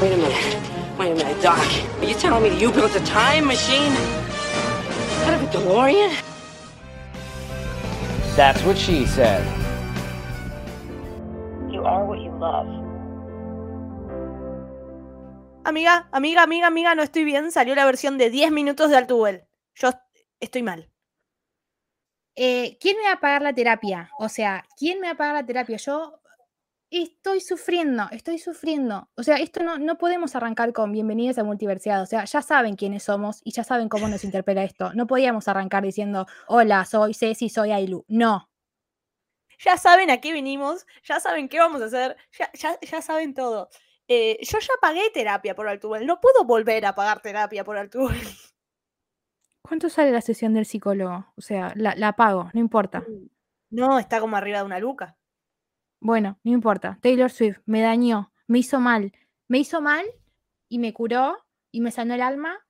Wait a minute. Wait a minute, Doc. Are you telling me that you built a time machine? Out of a DeLorean? That's what she said. You are what you love. Amiga, amiga, amiga, amiga, no estoy bien. Salió la versión de 10 minutos de Altuvel. Yo estoy mal. Eh, ¿Quién me va a pagar la terapia? O sea, ¿quién me va a pagar la terapia? Yo estoy sufriendo, estoy sufriendo. O sea, esto no, no podemos arrancar con bienvenidos a Multiversidad. O sea, ya saben quiénes somos y ya saben cómo nos interpela esto. No podíamos arrancar diciendo, hola, soy Ceci, soy Ailu. No. Ya saben a qué vinimos, ya saben qué vamos a hacer, ya, ya, ya saben todo. Eh, yo ya pagué terapia por Altubel, no puedo volver a pagar terapia por Altubel. ¿Cuánto sale la sesión del psicólogo? O sea, la, la pago, no importa. No, está como arriba de una luca. Bueno, no importa. Taylor Swift me dañó, me hizo mal. Me hizo mal y me curó y me sanó el alma,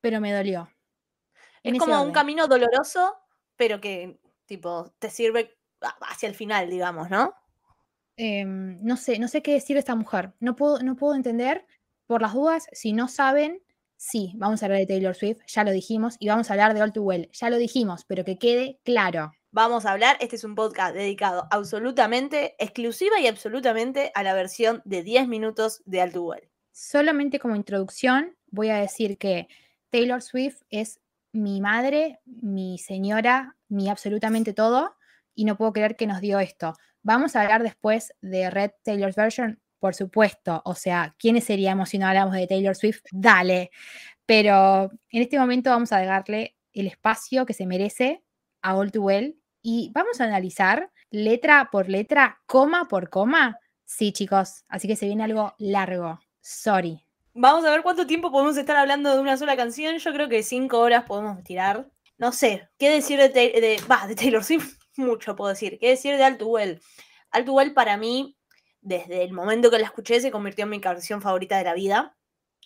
pero me dolió. En Es como un camino doloroso, pero que tipo te sirve hacia el final, digamos, ¿no? Em, no sé, no sé qué decir de esta mujer. No puedo, no puedo entender. Por las dudas, si no saben, sí, vamos a hablar de Taylor Swift, ya lo dijimos, y vamos a hablar de All Too Well, ya lo dijimos, pero que quede claro. Vamos a hablar, este es un podcast dedicado absolutamente, exclusiva y absolutamente a la versión de 10 minutos de Altuvel. Solamente como introducción, voy a decir que Taylor Swift es mi madre, mi señora, mi absolutamente todo, y no puedo creer que nos dio esto. Vamos a hablar después de Red Taylor's Version, por supuesto. O sea, ¿quiénes seríamos si no hablamos de Taylor Swift? Dale. Pero en este momento vamos a darle el espacio que se merece a All Too Well y vamos a analizar letra por letra, coma por coma. Sí, chicos, así que se viene algo largo. Sorry. Vamos a ver cuánto tiempo podemos estar hablando de una sola canción. Yo creo que 5 horas podemos tirar. No sé, ¿qué decir de, de, de Taylor Swift? Mucho puedo decir. ¿Qué decir de Altuvel? Altuvel para mí, desde el momento que la escuché, se convirtió en mi canción favorita de la vida.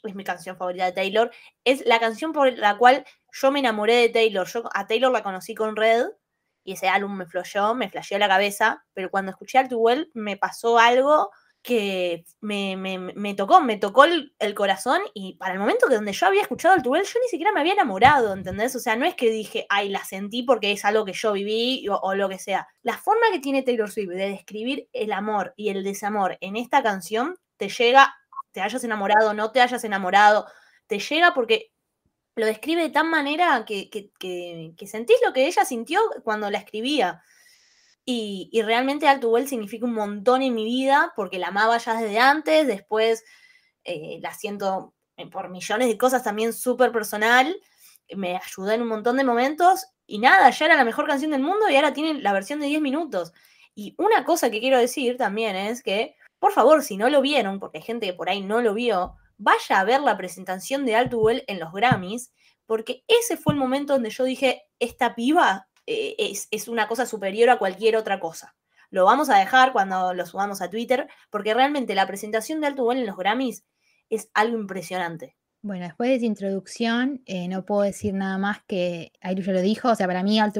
Es mi canción favorita de Taylor. Es la canción por la cual yo me enamoré de Taylor. Yo a Taylor la conocí con Red y ese álbum me flashó, me flasheó la cabeza. Pero cuando escuché Altuvel me pasó algo que me, me- tocó, me tocó el, corazón y para el momento que donde yo había escuchado Altuvel, yo ni siquiera me había enamorado, ¿entendés? O sea, no es que dije, ay, la sentí porque es algo que yo viví o, o lo que sea. La forma que tiene Taylor Swift de describir el amor y el desamor en esta canción te llega, te hayas enamorado, no te hayas enamorado, te llega porque lo describe de tan manera que, que- que- que sentís lo que ella sintió cuando la escribía. Y, y realmente Altuvel significa un montón en mi vida porque la amaba ya desde antes, después eh, la siento eh, por millones de cosas también súper personal, me ayudó en un montón de momentos y nada, ya era la mejor canción del mundo y ahora tiene la versión de 10 minutos. Y una cosa que quiero decir también es que, por favor, si no lo vieron, porque hay gente que por ahí no lo vio, vaya a ver la presentación de Altuvel en los Grammys, porque ese fue el momento donde yo dije, esta piba eh, es, es una cosa superior a cualquier otra cosa. Lo vamos a dejar cuando lo subamos a Twitter, porque realmente la presentación de Alto Vuelo en los Grammys es algo impresionante. Bueno, después de esa introducción, eh, no puedo decir nada más que Ailu ya lo dijo. O sea, para mí, All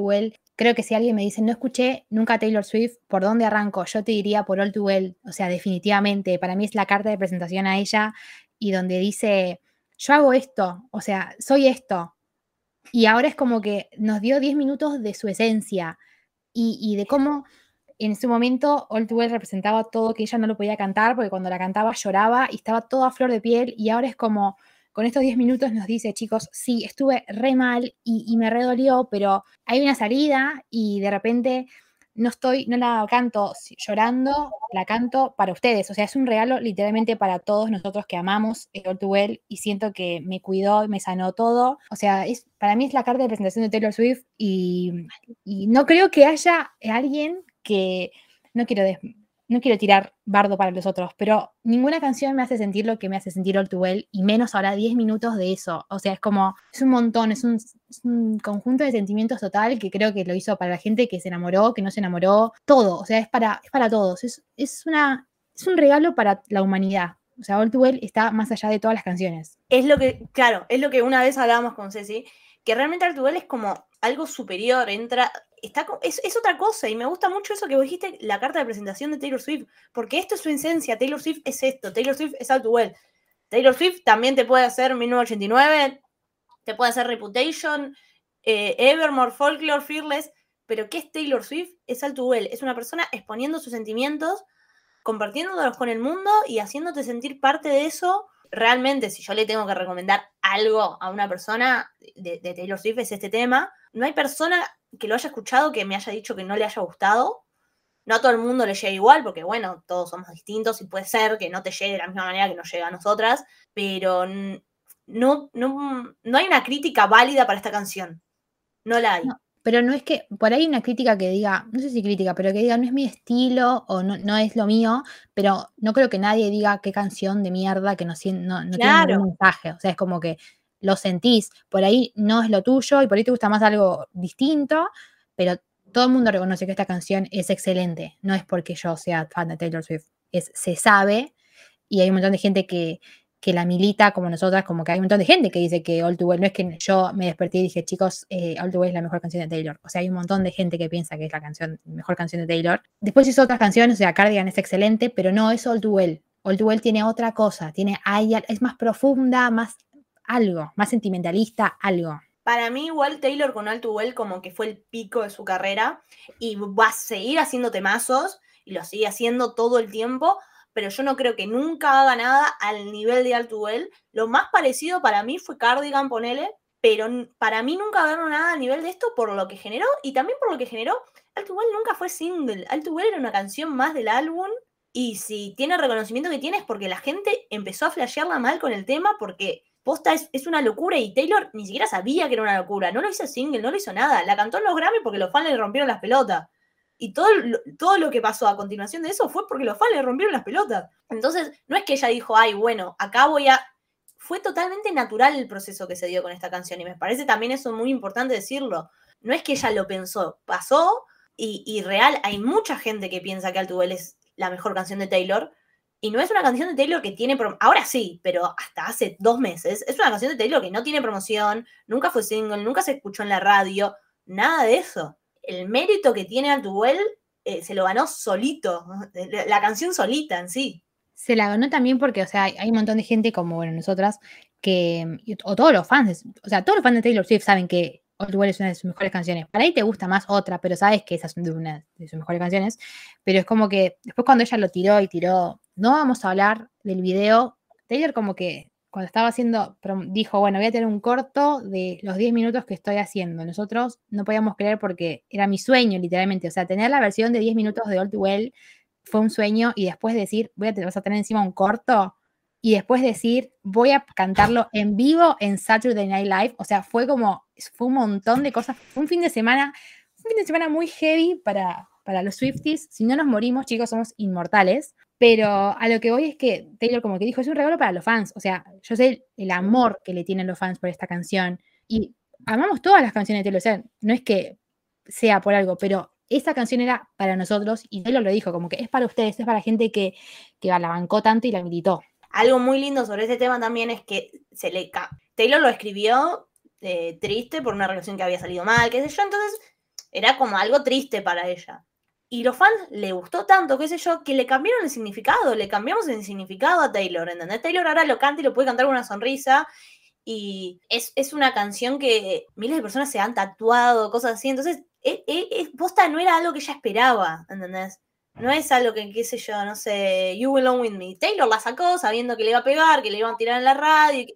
creo que si alguien me dice, no escuché nunca Taylor Swift, ¿por dónde arranco? Yo te diría por All Well. O sea, definitivamente, para mí es la carta de presentación a ella y donde dice, yo hago esto, o sea, soy esto. Y ahora es como que nos dio 10 minutos de su esencia y, de cómo en su momento All Too Well representaba todo que ella no lo podía cantar porque cuando la cantaba lloraba y estaba toda a flor de piel y ahora es como con estos 10 minutos nos dice, chicos, sí, estuve re mal y, y me redolió, pero hay una salida y de repente no estoy, no la canto llorando, la canto para ustedes. O sea, es un regalo literalmente para todos nosotros que amamos el y siento que me cuidó me sanó todo. O sea, es, para mí es la carta de presentación de Taylor Swift y, y no creo que haya alguien que, no quiero des- no quiero tirar bardo para los otros, pero ninguna canción me hace sentir lo que me hace sentir All Too Well, y menos ahora 10 minutos de eso. O sea, es como, es un montón, es un, conjunto de sentimientos total que creo que lo hizo para la gente que se enamoró, que no se enamoró, todo. O sea, es para, es para todos. Es, es, una, es un regalo para la humanidad. O sea, All Well está más allá de todas las canciones. Es lo que, claro, es lo que una vez hablábamos con Ceci, que realmente All Too Well es como algo superior, entra, está, es, es otra cosa y me gusta mucho eso que vos dijiste, la carta de presentación de Taylor Swift, porque esto es su esencia, Taylor Swift es esto, Taylor Swift es Too Well. Taylor Swift también te puede hacer 1989, te puede hacer Reputation, eh, Evermore, Folklore, Fearless, pero ¿qué es Taylor Swift? Es Too Well, es una persona exponiendo sus sentimientos, compartiéndolos con el mundo y haciéndote sentir parte de eso. Realmente, si yo le tengo que recomendar algo a una persona de Taylor Swift es este tema, no hay persona que lo haya escuchado que me haya dicho que no le haya gustado. No a todo el mundo le llega igual, porque bueno, todos somos distintos y puede ser que no te llegue de la misma manera que nos llega a nosotras, pero no, no, no hay una crítica válida para esta canción. No la hay. No. Pero no es que, por ahí una crítica que diga, no sé si crítica, pero que diga, no es mi estilo o no, no es lo mío, pero no creo que nadie diga qué canción de mierda que no, no, no tiene Claro. ningún mensaje. O sea, es como que lo sentís, por ahí no es lo tuyo y por ahí te gusta más algo distinto, pero todo el mundo reconoce que esta canción es excelente. No es porque yo sea fan de Taylor Swift, es, se sabe y hay un montón de gente que, que la milita como nosotras, como que hay un montón de gente que dice que All Too Well, no es que yo me desperté y dije, chicos, eh, All Too Well es la mejor canción de Taylor. O sea, hay un montón de gente que piensa que es la canción, mejor canción de Taylor. Después hizo otras canciones, o sea, Cardigan es excelente, pero no es All Too Well. All Too Well tiene otra cosa, tiene, es más profunda, más algo, más sentimentalista, algo. Para mí, igual Taylor con All Too Well como que fue el pico de su carrera y va a seguir haciendo temazos y lo sigue haciendo todo el tiempo, pero yo no creo que nunca haga nada al nivel de All Too Well. Lo más parecido para mí fue Cardigan, ponele, pero para mí nunca hagan nada al nivel de esto por lo que generó y también por lo que generó. All Too Well nunca fue single. All Too Well era una canción más del álbum y si tiene el reconocimiento que tiene es porque la gente empezó a flashearla mal con el tema porque posta es, es una locura y Taylor ni siquiera sabía que era una locura. No lo hizo single, no lo hizo nada. La cantó en los Grammy porque los fans le rompieron las pelotas. Y todo lo, todo lo que pasó a continuación de eso fue porque los fans le rompieron las pelotas. Entonces, no es que ella dijo, ay, bueno, acá voy a... Fue totalmente natural el proceso que se dio con esta canción y me parece también eso muy importante decirlo. No es que ella lo pensó, pasó y, y real, hay mucha gente que piensa que Altuvel es la mejor canción de Taylor, y no es una canción de Taylor que tiene. prom- Ahora sí, pero hasta hace dos meses. Es una canción de Taylor que no tiene promoción, nunca fue single, nunca se escuchó en la radio, nada de eso. El mérito que tiene Altuvel eh, se lo ganó solito, la, canción solita en sí. Se la ganó también porque, o sea, hay, un montón de gente como, bueno, nosotras, que, o todos los fans, o sea, todos los fans de Taylor Swift saben que Well es una de sus mejores canciones. Para ahí te gusta más otra, pero sabes que esa es una de sus mejores canciones. Pero es como que después cuando ella lo tiró y tiró, no vamos a hablar del video, Taylor como que cuando estaba haciendo, dijo, bueno, voy a tener un corto de los 10 minutos que estoy haciendo. Nosotros no podíamos creer porque era mi sueño, literalmente. O sea, tener la versión de 10 minutos de Too Well fue un sueño y después decir, voy a, vas a tener encima un corto y después decir, voy a cantarlo en vivo en Saturday Night Live. O sea, fue como, fue un montón de cosas. Fue un fin de semana, un fin de semana muy heavy para, para los Swifties. Si no nos morimos, chicos, somos inmortales. Pero a lo que voy es que Taylor como que dijo, es un regalo para los fans. O sea, yo sé el amor que le tienen los fans por esta canción. Y amamos todas las canciones de Taylor. No es que sea por algo, pero esta canción era para nosotros y Taylor lo dijo, como que es para ustedes, es para gente que, que la bancó tanto y la militó. Algo muy lindo sobre este tema también es que Taylor lo escribió eh, triste por una relación que había salido mal, qué sé yo, entonces era como algo triste para ella. Y los fans le gustó tanto, qué sé yo, que le cambiaron el significado, le cambiamos el significado a Taylor, ¿entendés? Taylor ahora lo canta y lo puede cantar con una sonrisa y es, es una canción que miles de personas se han tatuado, cosas así, entonces, es, es- es- posta no era algo que ella esperaba, ¿entendés? No es algo que, qué sé yo, no sé, You Belong With Me. Taylor la sacó sabiendo que le iba a pegar, que le iban a tirar en la radio.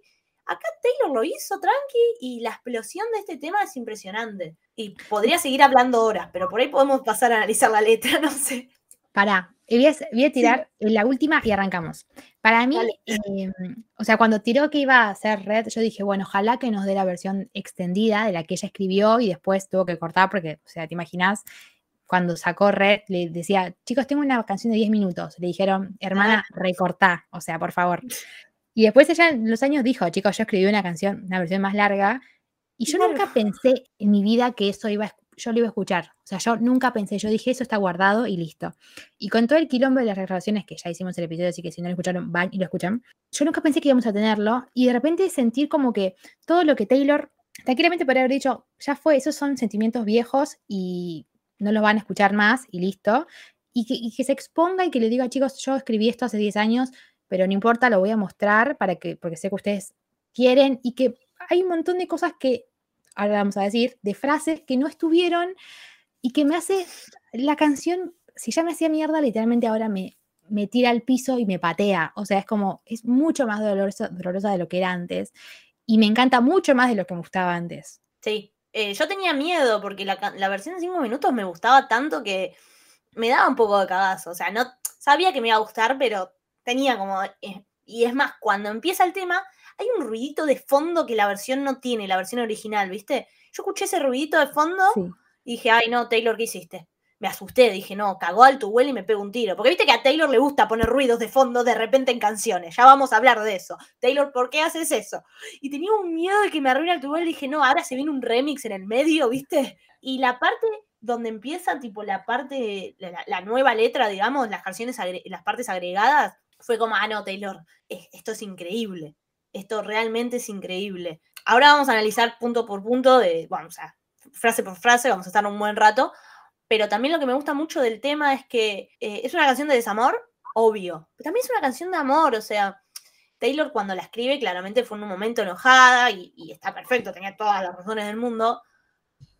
Acá Taylor lo hizo tranqui y la explosión de este tema es impresionante. Y podría seguir hablando horas, pero por ahí podemos pasar a analizar la letra, no sé. Pará, voy a, voy a tirar la última y arrancamos. Para mí, eh, o sea, cuando tiró que iba a hacer Red, yo dije, bueno, ojalá que nos dé la versión extendida de la que ella escribió y después tuvo que cortar porque, o sea, te imaginas, cuando sacó Red, le decía, chicos, tengo una canción de 10 minutos. Le dijeron, hermana, recortá, o sea, por favor. Y después ella en los años dijo, chicos, yo escribí una canción, una versión más larga, y yo Claro. nunca pensé en mi vida que eso iba a, yo lo iba a escuchar. O sea, yo nunca pensé, yo dije, eso está guardado y listo. Y con todo el quilombo de las grabaciones, que ya hicimos el episodio, así que si no lo escucharon, van y lo escuchan, yo nunca pensé que íbamos a tenerlo, y de repente sentir como que todo lo que Taylor, tranquilamente podría haber dicho, ya fue, esos son sentimientos viejos y no los van a escuchar más y listo. Y que, y que se exponga y que le diga, chicos, yo escribí esto hace 10 años, pero no importa, lo voy a mostrar para que, porque sé que ustedes quieren y que hay un montón de cosas que, ahora vamos a decir, de frases que no estuvieron y que me hace la canción, si ya me hacía mierda, literalmente ahora me, me tira al piso y me patea. O sea, es como, es mucho más dolorosa, dolorosa de lo que era antes. Y me encanta mucho más de lo que me gustaba antes. Sí. Eh, yo tenía miedo porque la, la versión de 5 minutos me gustaba tanto que me daba un poco de cagazo. O sea, no sabía que me iba a gustar, pero tenía como. eh, y es más, cuando empieza el tema, hay un ruidito de fondo que la versión no tiene, la versión original, ¿viste? Yo escuché ese ruidito de fondo Sí. y dije, ay, no, Taylor, ¿qué hiciste? Me asusté, dije, no, cagó al tu y me pegó un tiro. Porque viste que a Taylor le gusta poner ruidos de fondo de repente en canciones. Ya vamos a hablar de eso. Taylor, ¿por qué haces eso? Y tenía un miedo de que me arruine el tu dije, no, ahora se viene un remix en el medio, ¿viste? Y la parte donde empieza, tipo, la parte, la, nueva letra, digamos, las canciones, las partes agregadas, fue como, ah, no, Taylor, es- esto es increíble. Esto realmente es increíble. Ahora vamos a analizar punto por punto, de, vamos a frase por frase, vamos a estar un buen rato. Pero también lo que me gusta mucho del tema es que eh, es una canción de desamor, obvio. Pero también es una canción de amor, o sea, Taylor cuando la escribe claramente fue en un momento enojada y, y está perfecto, tenía todas las razones del mundo.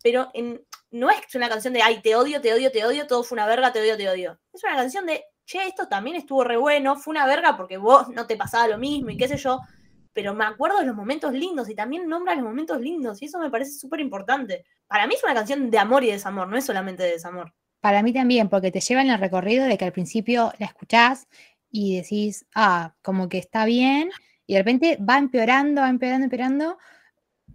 Pero en- no es una canción de, ay, te odio, te odio, te odio, todo fue una verga, te odio, te odio. Es una canción de, che, esto también estuvo re bueno, fue una verga porque vos no te pasaba lo mismo y qué sé yo. Pero me acuerdo de los momentos lindos y también nombra los momentos lindos y eso me parece súper importante. Para mí es una canción de amor y desamor, no es solamente de desamor. Para mí también, porque te lleva en el recorrido de que al principio la escuchás y decís, ah, como que está bien, y de repente va empeorando, va empeorando, empeorando,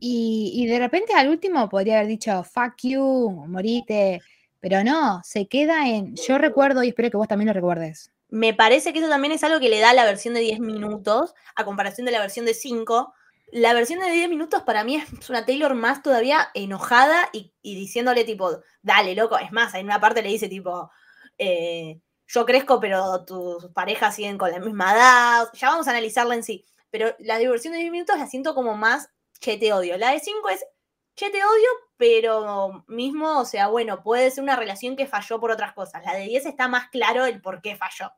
y, y de repente al último podría haber dicho, fuck you, morite, pero no, se queda en, yo recuerdo y espero que vos también lo recuerdes. Me parece que eso también es algo que le da la versión de 10 minutos a comparación de la versión de 5. La versión de 10 minutos para mí es una Taylor más todavía enojada y, y diciéndole tipo, dale, loco. Es más, en una parte le dice tipo, eh, yo crezco pero tus parejas siguen con la misma edad. Ya vamos a analizarla en sí. Pero la de versión de 10 minutos la siento como más, che, te odio. La de 5 es, che, te odio, pero mismo, o sea, bueno, puede ser una relación que falló por otras cosas. La de 10 está más claro el por qué falló.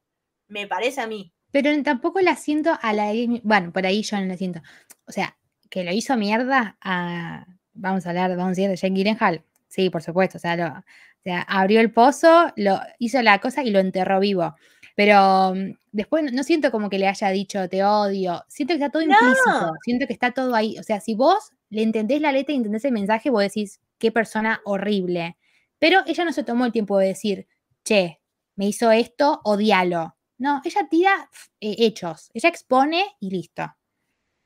Me parece a mí. Pero tampoco la siento a la de 10 mi- Bueno, por ahí yo no la siento. O sea, que lo hizo mierda a. Vamos a hablar, vamos a decir, de Jake Gyllenhaal. Sí, por supuesto. O sea, lo- o sea, abrió el pozo, lo, hizo la cosa y lo enterró vivo. Pero mm, después no, no siento como que le haya dicho te odio. Siento que está todo implícito. Siento que está todo ahí. O sea, si vos le entendés la letra y entendés el mensaje, vos decís, qué persona horrible. Pero ella no se tomó el tiempo de decir, che, me hizo esto, odialo. No, ella tira eh, hechos. Ella expone y listo.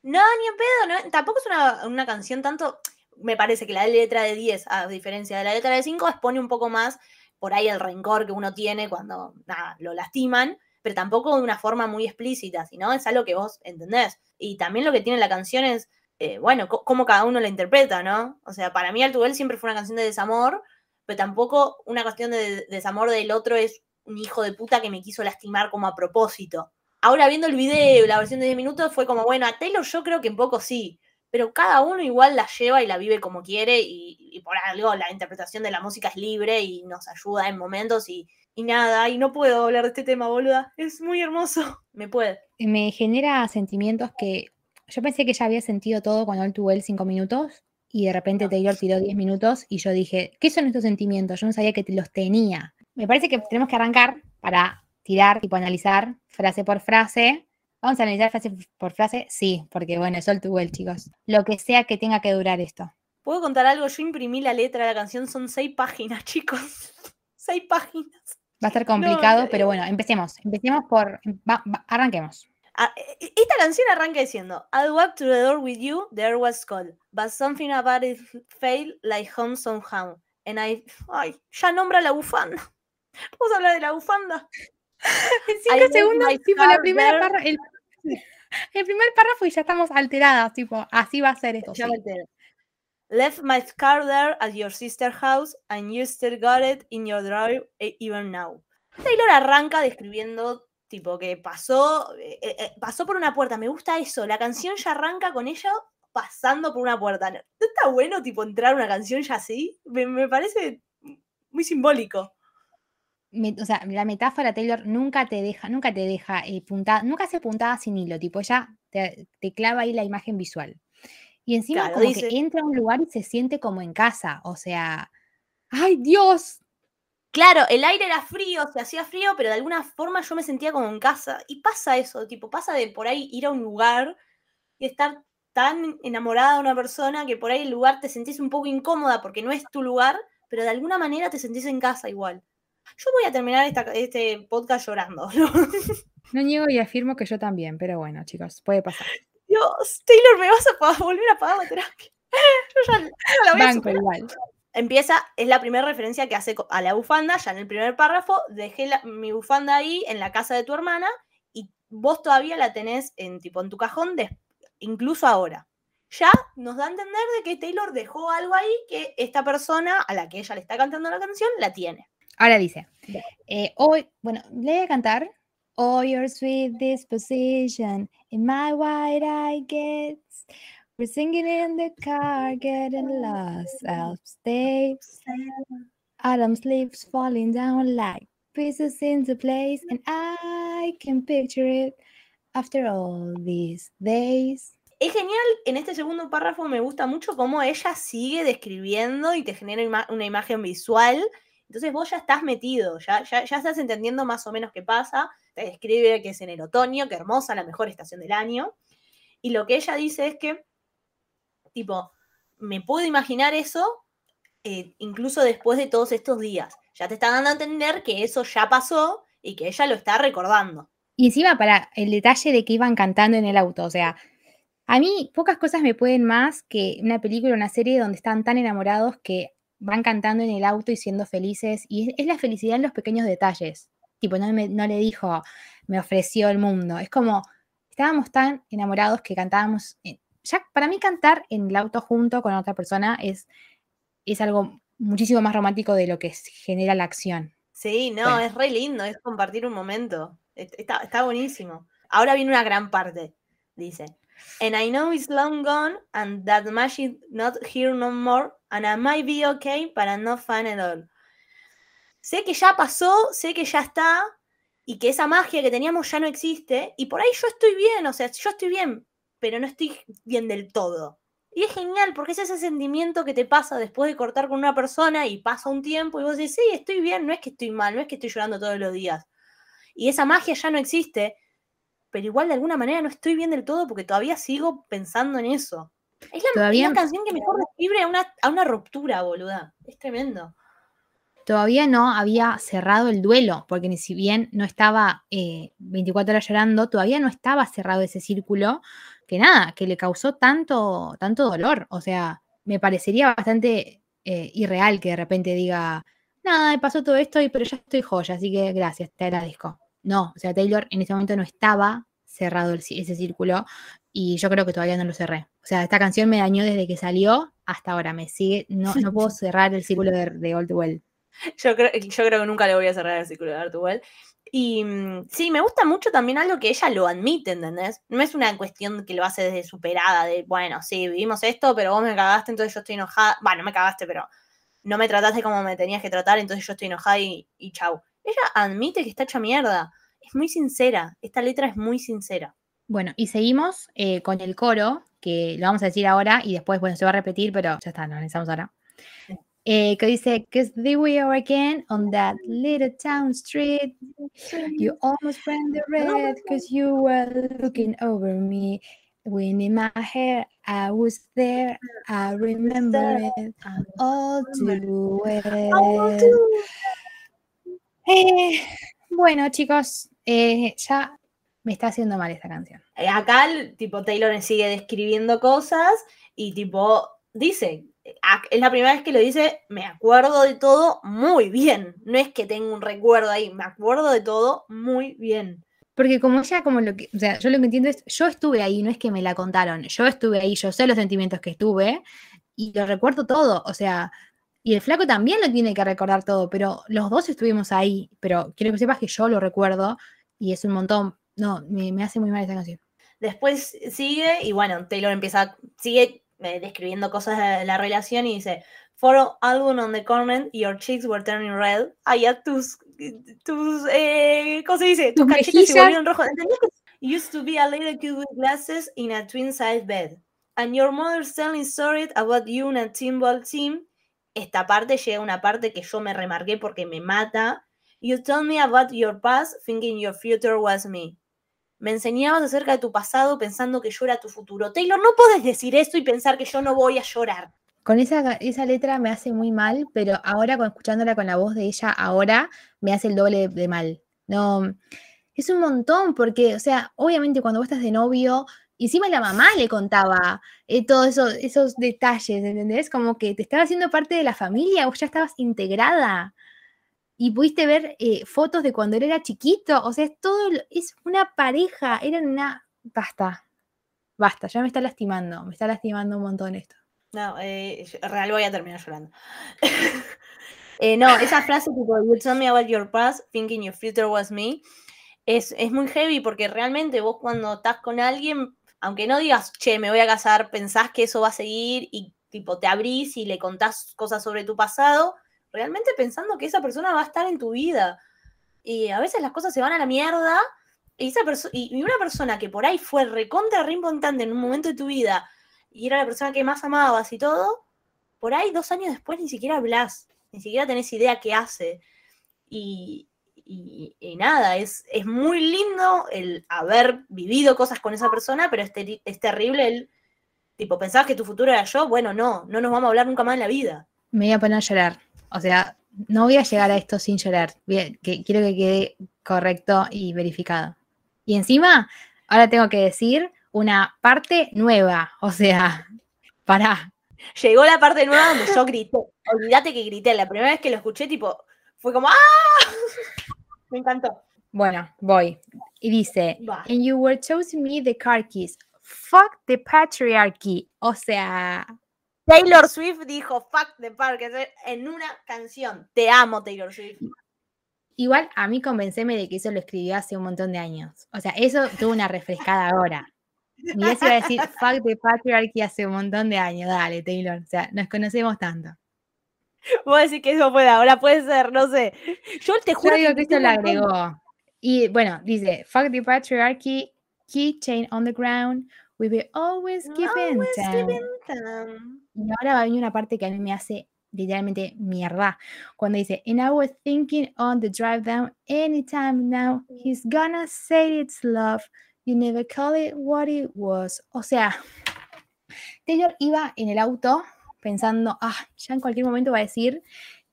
No, ni en pedo, tampoco es una, una canción tanto. Me parece que la letra de 10, a diferencia de la letra de 5, expone un poco más por ahí el rencor que uno tiene cuando lo lastiman, pero tampoco de una forma muy explícita, sino es algo que vos entendés. Y también lo que tiene la canción es, eh, bueno, cómo cada uno la interpreta, ¿no? O sea, para mí Altubel siempre fue una canción de desamor, pero tampoco una cuestión de desamor del otro es un hijo de puta que me quiso lastimar como a propósito. Ahora viendo el video, la versión de 10 minutos, fue como, bueno, a Taylor yo creo que en poco sí, pero cada uno igual la lleva y la vive como quiere y, por algo la interpretación de la música es libre y nos ayuda en momentos y, nada, y no puedo hablar de este tema, boluda, es muy hermoso, me puede. Me genera sentimientos que yo pensé que ya había sentido todo cuando él tuvo el 5 minutos y de repente. Taylor tiró 10 minutos y yo dije, ¿qué son estos sentimientos? Yo no sabía que los tenía. Me parece que tenemos que arrancar para tirar, tipo analizar frase por frase. Vamos a analizar frase por frase, sí, porque bueno, es All Too Well, chicos. Lo que sea que tenga que durar esto. ¿Puedo contar algo? Yo imprimí la letra de la canción, son seis páginas, chicos. seis páginas. Va a estar complicado, serio. pero bueno, empecemos. Empecemos por. va- va- arranquemos. Ah, e- e- Esta canción arranca diciendo I walked through the door with you, there was cold, but something about it failed like home somehow. And I, ay, ya nombra la bufanda. Vamos a hablar de la bufanda. En cinco segundos, tipo, la primera parra- el, el primer párrafo y ya estamos alteradas, tipo, así va a ser esto. Ya sí. Left my car there at your sister's house and you still got it in your drawer e- even now. Taylor arranca describiendo tipo que pasó eh, eh, eh, pasó por una puerta. Me gusta eso. La canción ya arranca con ella pasando por una puerta. ¿No está bueno tipo entrar una canción ya así? Me, me parece muy simbólico. me- o sea, la metáfora Taylor nunca te deja, nunca te deja eh, puntada, nunca hace puntada sin hilo, tipo, ella te, te clava ahí la imagen visual. Y encima Claro, como dice- que entra a un lugar y se siente como en casa, o sea, ¡ay Dios! Claro, el aire era frío, se hacía frío, pero de alguna forma yo me sentía como en casa. Y pasa eso, tipo, pasa de por ahí ir a un lugar y estar tan enamorada de una persona que por ahí el lugar te sentís un poco incómoda porque no es tu lugar, pero de alguna manera te sentís en casa igual. Yo voy a terminar esta- este podcast llorando. ¿no? No niego y afirmo que yo también, pero bueno, chicos, puede pasar. Dios, Taylor, ¿me vas a volver a pagar la terapia? Yo ya, la voy a Banco igual. Empieza, es la primera referencia que hace a la bufanda, ya en el primer párrafo, dejé la- mi bufanda ahí en la casa de tu hermana y vos todavía la tenés en, tipo, en tu cajón, des- incluso ahora. Ya nos da a entender de que Taylor dejó algo ahí que esta persona a la que ella le está cantando la canción la tiene. Ahora dice, eh, hoy, bueno, le voy a cantar. Oh, your sweet disposition in my wide eye gets. We're singing in the car, getting lost. Autumn leaves falling down like pieces into place, and I can picture it after all these days. Es genial, en este segundo párrafo me gusta mucho cómo ella sigue describiendo y te genera una imagen visual. Entonces vos ya estás metido, ya, ya, ya estás entendiendo más o menos qué pasa. Te describe que es en el otoño, que hermosa, la mejor estación del año. Y lo que ella dice es que, tipo, me puedo imaginar eso eh, incluso después de todos estos días. Ya te está dando a entender que eso ya pasó y que ella lo está recordando. Y encima para el detalle de que iban cantando en el auto, o sea, a mí pocas cosas me pueden más que una película una serie donde están tan enamorados que van cantando en el auto y siendo felices. Y es, es la felicidad en los pequeños detalles. Tipo, no, me- no le dijo, me ofreció el mundo. Es como, estábamos tan enamorados que cantábamos. Ya para mí cantar en el auto junto con otra persona es, es algo muchísimo más romántico de lo que genera la acción. Sí, no, Bueno. es re lindo, es compartir un momento. Est- Está, está buenísimo. Ahora viene una gran parte. Dice, And I know it's long gone and that magic not here no more and I might be okay, but I'm not fine at all. Sé que ya pasó, sé que ya está y que esa magia que teníamos ya no existe y por ahí yo estoy bien, o sea, yo estoy bien, pero no estoy bien del todo. Y es genial porque es ese sentimiento que te pasa después de cortar con una persona y pasa un tiempo y vos decís, sí, estoy bien, no es que estoy mal, no es que estoy llorando todos los días. Y esa magia ya no existe, pero igual de alguna manera no estoy bien del todo porque todavía sigo pensando en eso. Es la, es la Todavía- canción que mejor describe a una, a una ruptura, boluda. Es tremendo. todavía no había cerrado el duelo, porque ni si bien no estaba eh, 24 horas llorando, todavía no estaba cerrado ese círculo, que nada, que le causó tanto, tanto dolor. O sea, me parecería bastante eh, irreal que de repente diga, nada, pasó todo esto, y, pero ya estoy joya, así que gracias, te agradezco. No, o sea, Taylor en ese momento no estaba cerrado ese círculo y yo creo que todavía no lo cerré. O sea, esta canción me dañó desde que salió hasta ahora, me sigue, no, no puedo cerrar el círculo de, de Too Well. Yo creo, yo creo que nunca le voy a cerrar el círculo de Artuel. Y mm, sí, me gusta mucho también algo que ella lo admite, ¿entendés? No es una cuestión que lo hace desde superada, de, bueno, sí, vivimos esto, pero vos me cagaste, entonces yo estoy enojada. Bueno, no me cagaste, pero no me trataste como me tenías que tratar, entonces yo estoy enojada y, y chau. Ella admite que está hecha mierda. Es muy sincera. Esta letra es muy sincera. Bueno, y seguimos eh, con el coro, que lo vamos a decir ahora y después, bueno, se va a repetir, pero ya está, lo analizamos ahora. Eh, que dice, Cause there we are again on that little town street. You almost ran the red because you were looking over me. Wind in my hair, I was there, I remember it all too well. Eh, bueno, chicos, eh, ya me está haciendo mal esta canción. Eh, Acá, tipo, Taylor sigue describiendo cosas y, tipo, dice es la primera vez que lo dice, me acuerdo de todo muy bien. No es que tengo un recuerdo ahí, me acuerdo de todo muy bien. Porque como ella, como lo que, o sea, yo lo que entiendo es, yo estuve ahí, no es que me la contaron, yo estuve ahí, yo sé los sentimientos que estuve y lo recuerdo todo, o sea, y el flaco también lo tiene que recordar todo, pero los dos estuvimos ahí, pero quiero que sepas que yo lo recuerdo y es un montón, no, me, me hace muy mal esta canción. Después sigue y bueno, Taylor empieza, sigue eh, describiendo cosas de la relación y dice, For album on the comment, your cheeks were turning red. Ah, ya tus, tus, eh, ¿cómo se dice? Tus cachetes se volvieron rojos. ¿Entendés que used to be a little kid with glasses in a twin size bed? And your mother's telling stories about you and a team ball team. Esta parte llega a una parte que yo me remarqué porque me mata. You told me about your past, thinking your future was me. Me enseñabas acerca de tu pasado pensando que yo era tu futuro. Taylor, no puedes decir eso y pensar que yo no voy a llorar. Con esa, esa letra me hace muy mal, pero ahora escuchándola con la voz de ella, ahora me hace el doble de, mal. No, es un montón, porque, o sea, obviamente cuando vos estás de novio, encima la mamá le contaba eh, todos esos detalles, ¿entendés? Como que te estaba haciendo parte de la familia, vos ya estabas integrada. Y pudiste ver eh, fotos de cuando él era chiquito, o sea, es todo, es una pareja, eran una... Basta, basta, ya me está lastimando, me está lastimando un montón esto. No, eh, real voy a terminar llorando. Eh, no, esa frase tipo, you tell me about your past, thinking your future was me, es, es muy heavy porque realmente vos cuando estás con alguien, aunque no digas, che, me voy a casar, pensás que eso va a seguir y tipo te abrís y le contás cosas sobre tu pasado, realmente pensando que esa persona va a estar en tu vida. Y a veces las cosas se van a la mierda y, esa y una persona que por ahí fue recontra re en un momento de tu vida y era la persona que más amabas y todo, por ahí dos años después ni siquiera hablas, ni siquiera tenés idea qué hace. Y, y- nada, es, es muy lindo el haber vivido cosas con esa persona, pero es, teri- es terrible el, tipo, pensabas que tu futuro era yo, bueno, no, no nos vamos a hablar nunca más en la vida. me voy a poner a llorar. O sea, no voy a llegar a esto sin llorar. Bien, que quiero que quede correcto y verificado. Y encima, ahora tengo que decir una parte nueva. O sea, para. Llegó la parte nueva donde yo grité. Olvídate que grité. La primera vez que lo escuché, tipo, fue como ¡Ah! Me encantó. Bueno, voy. Y dice, and you were choosing me the car keys. Fuck the patriarchy. O sea, Taylor Swift dijo fuck the park en una canción. Te amo, Taylor Swift. igual a mí convenceme de que eso lo escribió hace un montón de años. O sea, eso tuvo una refrescada ahora. Mirá si iba a decir fuck the patriarchy hace un montón de años. Dale, Taylor. O sea, nos conocemos tanto. Vos decís que eso puede ahora, puede ser, no sé. Yo te Yo juro digo que escuché esto lo agregó. Y bueno, dice, fuck the patriarchy, keychain on the ground, we will always keep in Always Y ahora va a venir una parte que a mí me hace literalmente mierda. Cuando dice, and I was thinking on the drive down, anytime now, he's gonna say it's love. You never call it what it was. O sea, Taylor iba en el auto pensando, ah, ya en cualquier momento va a decir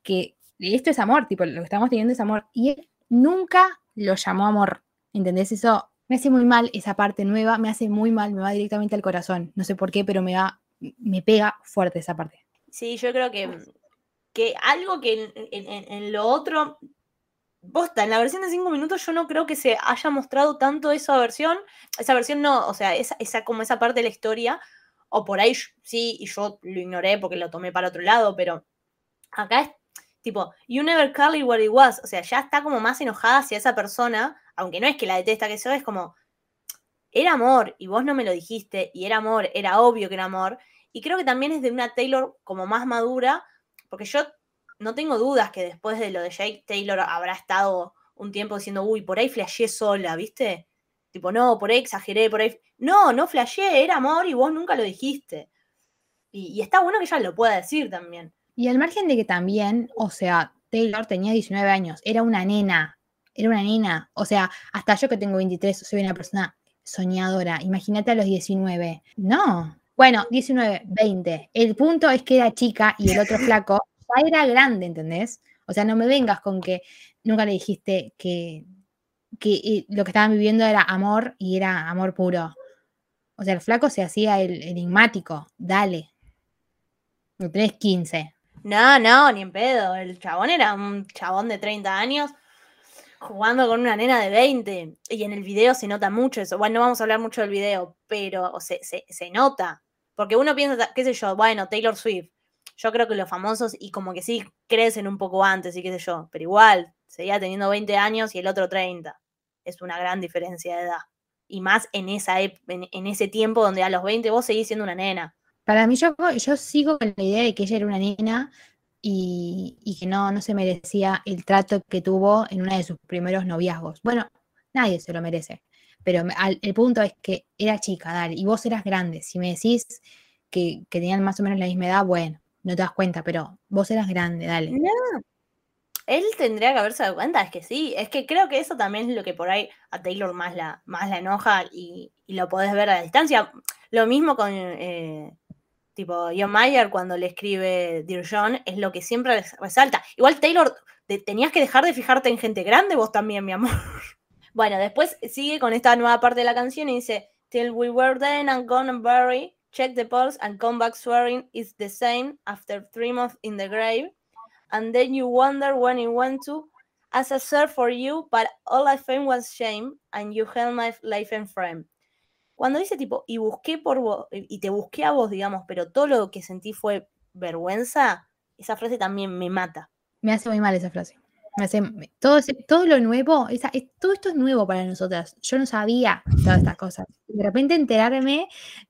que esto es amor, tipo, lo que estamos teniendo es amor. Y él nunca lo llamó amor. ¿Entendés? Eso me hace muy mal esa parte nueva, me hace muy mal, me va directamente al corazón. No sé por qué, pero me va, me pega fuerte esa parte. Sí, yo creo que, que algo que en, lo otro. Posta, en la versión de 5 minutos yo no creo que se haya mostrado tanto esa versión. Esa versión no, o sea, esa, esa como esa parte de la historia. O por ahí sí, y yo lo ignoré porque lo tomé para otro lado, pero acá es tipo, you never call it what it was. O sea, ya está como más enojada hacia esa persona, aunque no es que la detesta, que eso es como, era amor y vos no me lo dijiste, y era amor, era obvio que era amor. Y creo que también es de una Taylor como más madura, porque yo no tengo dudas que después de lo de Jake Taylor habrá estado un tiempo diciendo, uy, por ahí flasheé sola, ¿viste? Tipo, no, por ahí exageré, por ahí. No, no flasheé, era amor y vos nunca lo dijiste. Y, y está bueno que ella lo pueda decir también. Y al margen de que también, o sea, Taylor tenía 19 años, era una nena, era una nena. O sea, hasta yo que tengo 23 soy una persona soñadora. Imagínate a los 19. No. Bueno, 19, 20. El punto es que era chica y el otro flaco ya era grande, ¿entendés? O sea, no me vengas con que nunca le dijiste que, que eh, lo que estaban viviendo era amor y era amor puro. O sea, el flaco se hacía el enigmático. Dale. No tenés 15. No, no, ni en pedo. El chabón era un chabón de 30 años jugando con una nena de 20. Y en el video se nota mucho eso. Bueno, no vamos a hablar mucho del video, pero se, se, se nota. Porque uno piensa, qué sé yo, bueno, Taylor Swift. Yo creo que los famosos y como que sí crecen un poco antes y qué sé yo. Pero igual, seguía teniendo 20 años y el otro 30. Es una gran diferencia de edad. Y más en, esa, en ese tiempo donde a los 20 vos seguís siendo una nena. Para mí, yo, yo sigo con la idea de que ella era una nena y, que no, no se merecía el trato que tuvo en uno de sus primeros noviazgos. Bueno, nadie se lo merece. Pero al- el punto es que era chica, dale, y vos eras grande. Si me decís que, que tenían más o menos la misma edad, bueno, no te das cuenta, pero vos eras grande, dale. Él tendría que haberse dado cuenta, es que sí, es que creo que eso también es lo que por ahí a Taylor más la, más la enoja y, y lo podés ver a distancia. Lo mismo con eh, tipo John Mayer cuando le escribe Dear John, es lo que siempre res- resalta. Igual Taylor, te- tenías que dejar de fijarte en gente grande vos también, mi amor. Bueno, después sigue con esta nueva parte de la canción y dice, Till we were then and gone and bury, check the pulse and come back swearing it's the same after three months in the grave. And then you wonder when it went to, as I searched for you, but all I found was shame, and you held my life in frame. Cuando dice tipo, y busqué por vos, y te busqué a vos, digamos, pero todo lo que sentí fue vergüenza, esa frase también me mata. Me hace muy mal esa frase. Me hace, todo, todo lo nuevo, esa- es- todo esto es nuevo para nosotras. Yo no sabía todas estas cosas. De repente enterarme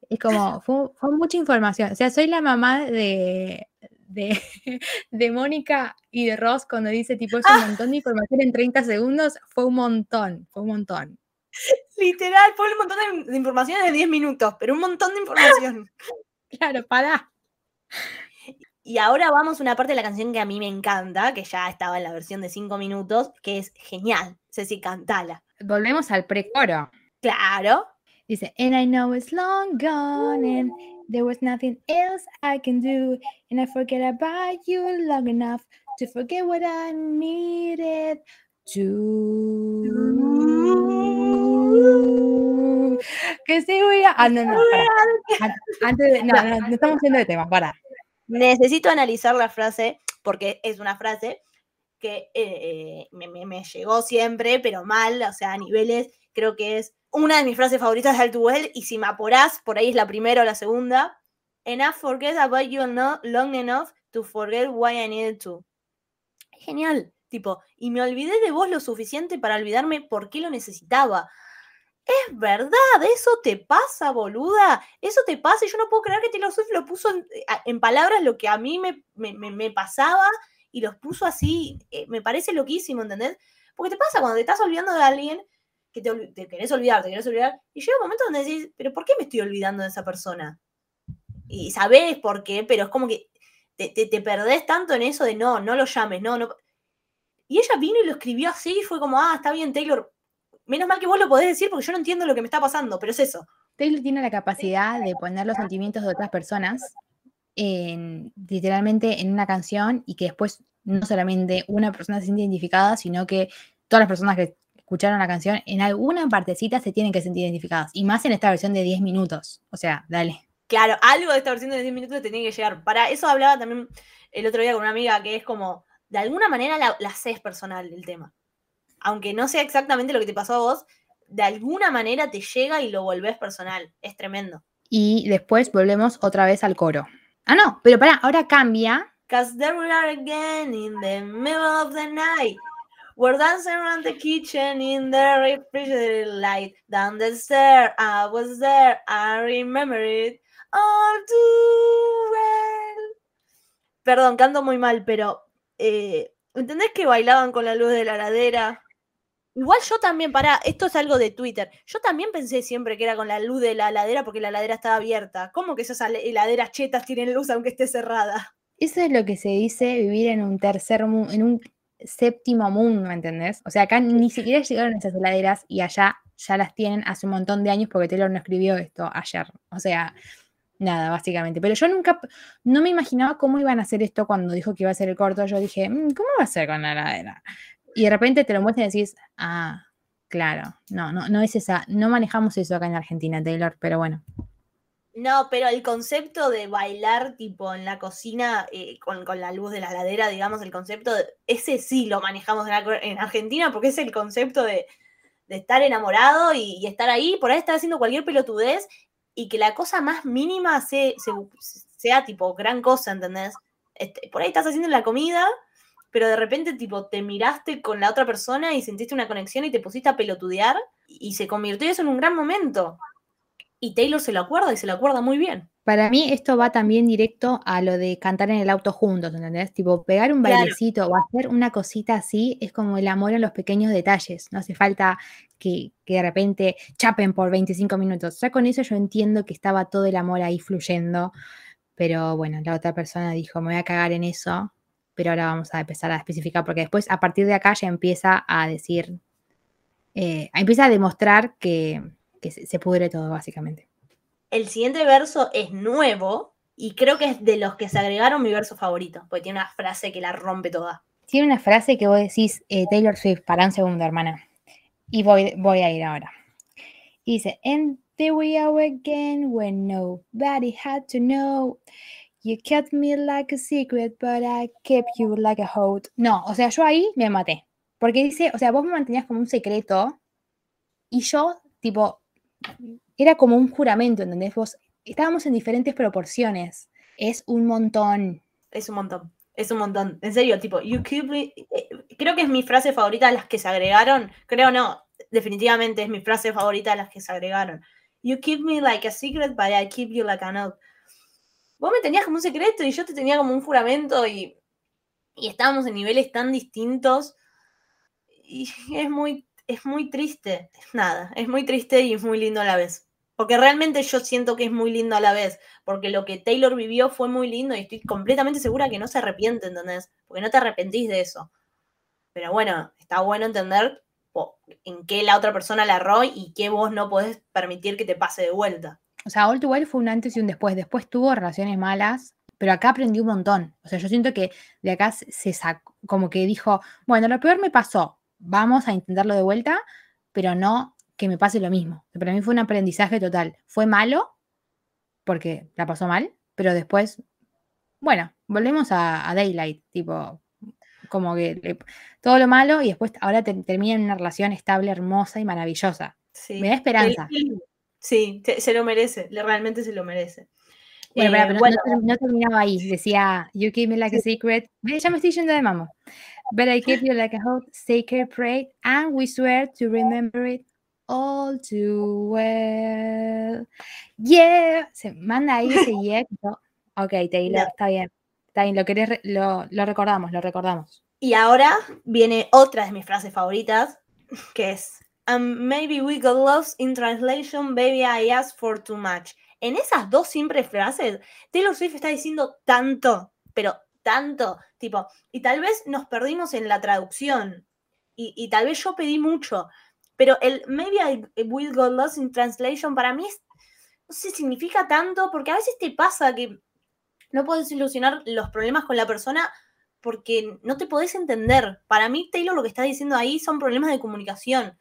es como, fue, fue mucha información. O sea, soy la mamá de, de, de Mónica y de Ross cuando dice tipo, es un montón de información en 30 segundos. Fue un montón, fue un montón. Literal, fue un montón de, de informaciones de 10 minutos, pero un montón de información. Claro, pará. Y ahora vamos a una parte de la canción que a mí me encanta, que ya estaba en la versión de 5 minutos, que es genial. Ceci, cantala. Volvemos al precoro. Claro. Dice, and I know it's long gone and there was nothing else I can do. And I forget about you long enough to forget what I needed to. Que sí voy a... Ah, no, no, Antes de... No, no, no estamos yendo de tema, para. Necesito analizar la frase, porque es una frase que eh, me, me- me llegó siempre, pero mal, o sea, a niveles, creo que es una de mis frases favoritas de Altuel, y si me apurás, por ahí es la primera o la segunda. I forget about you no- long enough to forget why I needed to. Genial, tipo, y me olvidé de vos lo suficiente para olvidarme por qué lo necesitaba. Es verdad, eso te pasa, boluda. Eso te pasa y yo no puedo creer que Taylor Swift lo puso en, en palabras lo que a mí me, me- me- pasaba y los puso así. eh, me parece loquísimo, ¿entendés? Porque te pasa cuando te estás olvidando de alguien que te, te querés olvidar, te querés olvidar, y llega un momento donde decís, pero ¿por qué me estoy olvidando de esa persona? Y sabés por qué, pero es como que te, te- te perdés tanto en eso de no, no lo llames, no, no. Y ella vino y lo escribió así y fue como, ah, está bien, Taylor. Menos mal que vos lo podés decir porque yo no entiendo lo que me está pasando, pero es eso. Taylor tiene la capacidad de poner los sentimientos de otras personas en, literalmente en una canción y que después no solamente una persona se siente identificada, sino que todas las personas que escucharon la canción en alguna partecita se tienen que sentir identificadas. Y más en esta versión de 10 minutos. O sea, dale. Claro, algo de esta versión de 10 minutos te tiene que llegar. Para eso hablaba también el otro día con una amiga que es como, de alguna manera la, la haces personal el tema. Aunque no sea exactamente lo que te pasó a vos, de alguna manera te llega y lo volvés personal. Es tremendo. Y después volvemos otra vez al coro. Ah, no, pero pará, ahora cambia. Cause there we are again in the middle of the night. We're dancing around the kitchen in the refrigerator light. Down the stair, I was there, I remember it all too well. Perdón, canto muy mal, pero eh, ¿entendés que bailaban con la luz de la ladera? Igual yo también, pará, esto es algo de Twitter. Yo también pensé siempre que era con la luz de la heladera porque la heladera estaba abierta. ¿Cómo que esas heladeras chetas tienen luz aunque esté cerrada? Eso es lo que se dice vivir en un tercer mundo, en un séptimo mundo, ¿me entendés? O sea, acá ni siquiera llegaron esas heladeras y allá ya las tienen hace un montón de años porque Taylor no escribió esto ayer. O sea, nada, básicamente. Pero yo nunca, no me imaginaba cómo iban a hacer esto cuando dijo que iba a ser el corto. Yo dije, "Mm, ¿cómo va a ser con la heladera? Y de repente te lo muestran y decís, ah, claro, no, no, no es esa, no manejamos eso acá en Argentina, Taylor, pero bueno. No, pero el concepto de bailar tipo en la cocina eh, con, con la luz de la ladera, digamos, el concepto, ese sí lo manejamos en Argentina porque es el concepto de, de estar enamorado y, y estar ahí, por ahí estar haciendo cualquier pelotudez y que la cosa más mínima se- se- sea tipo gran cosa, ¿entendés? Este, por ahí estás haciendo la comida, pero de repente tipo te miraste con la otra persona y sentiste una conexión y te pusiste a pelotudear y se convirtió eso en un gran momento. Y Taylor se lo acuerda y se lo acuerda muy bien. Para mí esto va también directo a lo de cantar en el auto juntos, ¿entendés? Tipo, pegar un Claro. bailecito o hacer una cosita así es como el amor en los pequeños detalles. No hace falta que, que de repente chapen por 25 minutos. Ya con eso yo entiendo que estaba todo el amor ahí fluyendo, pero bueno, la otra persona dijo, me voy a cagar en eso, pero ahora vamos a empezar a especificar, porque después a partir de acá ya empieza a decir, eh, empieza a demostrar que, que se, se pudre todo, básicamente. El siguiente verso es nuevo y creo que es de los que se agregaron mi verso favorito, porque tiene una frase que la rompe toda. Tiene una frase que vos decís, eh, Taylor Swift, para un segundo, hermana. Y voy, voy a ir ahora. Y dice, And there we are again when nobody had to know. You kept me like a secret, but I kept you like a hold. No, o sea, yo ahí me maté. Porque dice, o sea, vos me mantenías como un secreto y yo, tipo, era como un juramento, ¿entendés? Vos, estábamos en diferentes proporciones. Es un montón. Es un montón, es un montón. En serio, tipo, you keep me- eh, Creo que es mi frase favorita de las que se agregaron. Creo no, definitivamente es mi frase favorita de las que se agregaron. You keep me like a secret, but I keep you like an oath. Vos me tenías como un secreto y yo te tenía como un juramento y, y estábamos en niveles tan distintos. Y es muy, es muy triste. Nada, es muy triste y es muy lindo a la vez. Porque realmente yo siento que es muy lindo a la vez. Porque lo que Taylor vivió fue muy lindo y estoy completamente segura que no se arrepiente, ¿entendés? Porque no te arrepentís de eso. Pero bueno, está bueno entender en qué la otra persona la erró y qué vos no podés permitir que te pase de vuelta. O sea, All Too Well fue un antes y un después. Después tuvo relaciones malas, pero acá aprendió un montón. O sea, yo siento que de acá se se sacó, como que dijo, bueno, lo peor me pasó, vamos a intentarlo de vuelta, pero no que me pase lo mismo. Para mí fue un aprendizaje total. Fue malo, porque la pasó mal, pero después, bueno, volvemos a, a Daylight, tipo, como que le- todo lo malo y después ahora te- termina en una relación estable, hermosa y maravillosa. Sí. Me da esperanza. El- Sí, se lo merece, le- realmente se lo merece. Bueno, Eh, pero no- bueno, no, no terminaba ahí. Decía, You keep me like a secret. Ya me estoy yendo de mamo. But I keep you like a hope, sacred pride, and we swear to remember it all too well. Yeah. Se manda ahí ese yeah. yo, Ok, Taylor, No. está bien. Está bien, lo, querés lo, lo recordamos, lo recordamos. Y ahora viene otra de mis frases favoritas, que es "Um, Maybe we got lost in translation, baby I asked for too much. En esas dos simples frases, Taylor Swift está diciendo tanto, pero tanto, tipo, y tal vez nos perdimos en la traducción, y, y tal vez yo pedí mucho, pero el Maybe I we got lost in translation para mí es, no significa tanto, porque a veces te pasa que no puedes solucionar los problemas con la persona porque no te podés entender. Para mí, Taylor lo que está diciendo ahí son problemas de comunicación.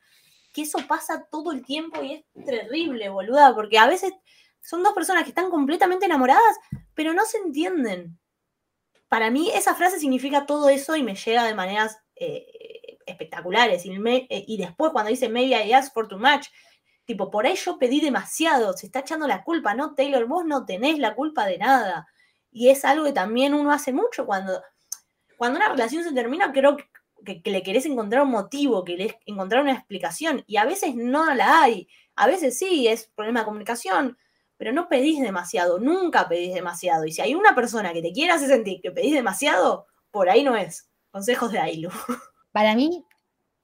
Que eso pasa todo el tiempo y es terrible, boluda, porque a veces son dos personas que están completamente enamoradas, pero no se entienden. Para mí, esa frase significa todo eso y me llega de maneras eh, espectaculares. Eh, y después, cuando dice maybe I asked for too much, tipo, por ahí yo pedí demasiado, se está echando la culpa, ¿no? Taylor, vos no tenés la culpa de nada. Y es algo que también uno hace mucho cuando, cuando una relación se termina, creo que, le querés encontrar un motivo, que querés encontrar una explicación, y a veces no la hay. A veces sí, es problema de comunicación, pero no pedís demasiado, nunca pedís demasiado. Y si hay una persona que te quiere hacer sentir que pedís demasiado, por ahí no es. Consejos de Ailu. Para mí,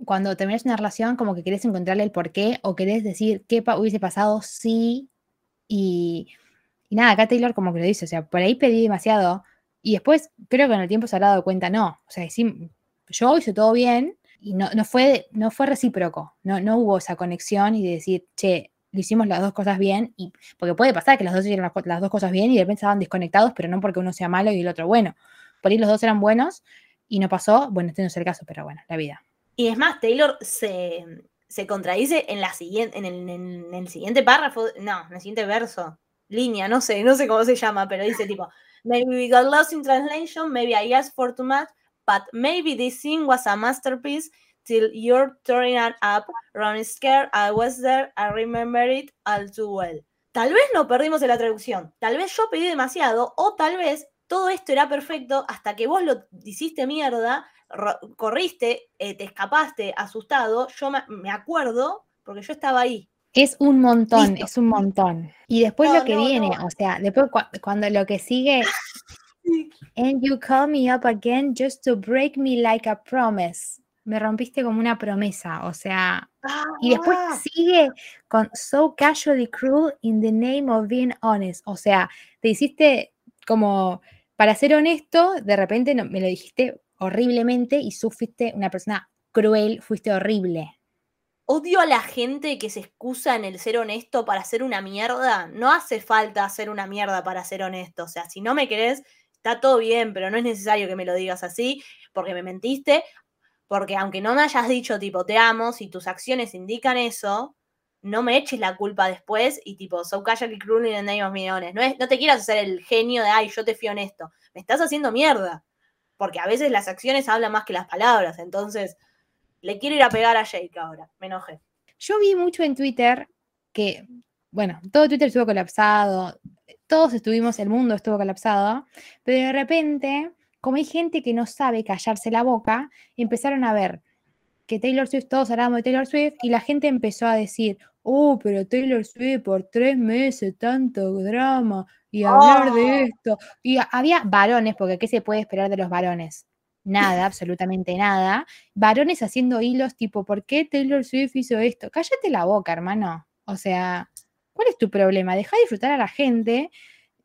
cuando terminas una relación, como que querés encontrarle el porqué o querés decir qué pa- hubiese pasado si. Y, y nada, acá Taylor como que lo dice, o sea, por ahí pedí demasiado. Y después creo que en el tiempo se habrá dado cuenta, no. O sea, sí, yo hice todo bien y no, no, fue, no fue recíproco. No, no hubo esa conexión y de decir, che, lo hicimos las dos cosas bien. Y, porque puede pasar que los dos hicieron las, las dos cosas bien y de repente estaban desconectados, pero no porque uno sea malo y el otro bueno. Por ahí los dos eran buenos y no pasó. Bueno, este no es el caso, pero bueno, la vida. Y es más, Taylor se, se contradice en, la siguiente, en, el, en el siguiente párrafo, no, en el siguiente verso. línea, no sé, no sé cómo se llama, pero dice tipo, maybe we got lost in translation, maybe I asked for too much, but maybe this scene was a masterpiece till you're turning it up, running scared, I was there, I remember it all too well. Tal vez no perdimos en la traducción, tal vez yo pedí demasiado, o tal vez todo esto era perfecto hasta que vos lo hiciste mierda, corriste, eh, te escapaste asustado, yo me, acuerdo porque yo estaba ahí. Es un montón, Listo. es un montón. Y después No, lo que no, viene, no. o sea, después cua- cuando lo que sigue, and you call me up again just to break me like a promise. Me rompiste como una promesa, o sea, y después Ah, sigue con so casually cruel in the name of being honest. O sea, te hiciste como, para ser honesto, de repente no- me lo dijiste horriblemente y tú fuiste una persona cruel, fuiste horrible. Odio a la gente que se excusa en el ser honesto para hacer una mierda. No hace falta hacer una mierda para ser honesto. O sea, si no me querés, está todo bien, pero no es necesario que me lo digas así, porque me mentiste. Porque aunque no me hayas dicho, tipo, te amo, si tus acciones indican eso, no me eches la culpa después y, tipo, so casually cruel in the name of millones. No, es, no te quieras hacer el genio de, ay, yo te fui honesto. Me estás haciendo mierda. Porque a veces las acciones hablan más que las palabras. Entonces, le quiero ir a pegar a Jake ahora. Me enojé. Yo vi mucho en Twitter que, bueno, todo Twitter estuvo colapsado, todos estuvimos, el mundo estuvo colapsado, pero de repente, como hay gente que no sabe callarse la boca, empezaron a ver que Taylor Swift, todos hablábamos de Taylor Swift, y la gente empezó a decir, oh, pero Taylor Swift por tres meses, tanto drama, y hablar Oh. de esto. Y había varones, porque ¿qué se puede esperar de los varones? Nada, absolutamente nada. Varones haciendo hilos tipo, ¿por qué Taylor Swift hizo esto? Cállate la boca, hermano. O sea, ¿cuál es tu problema? Deja disfrutar a la gente.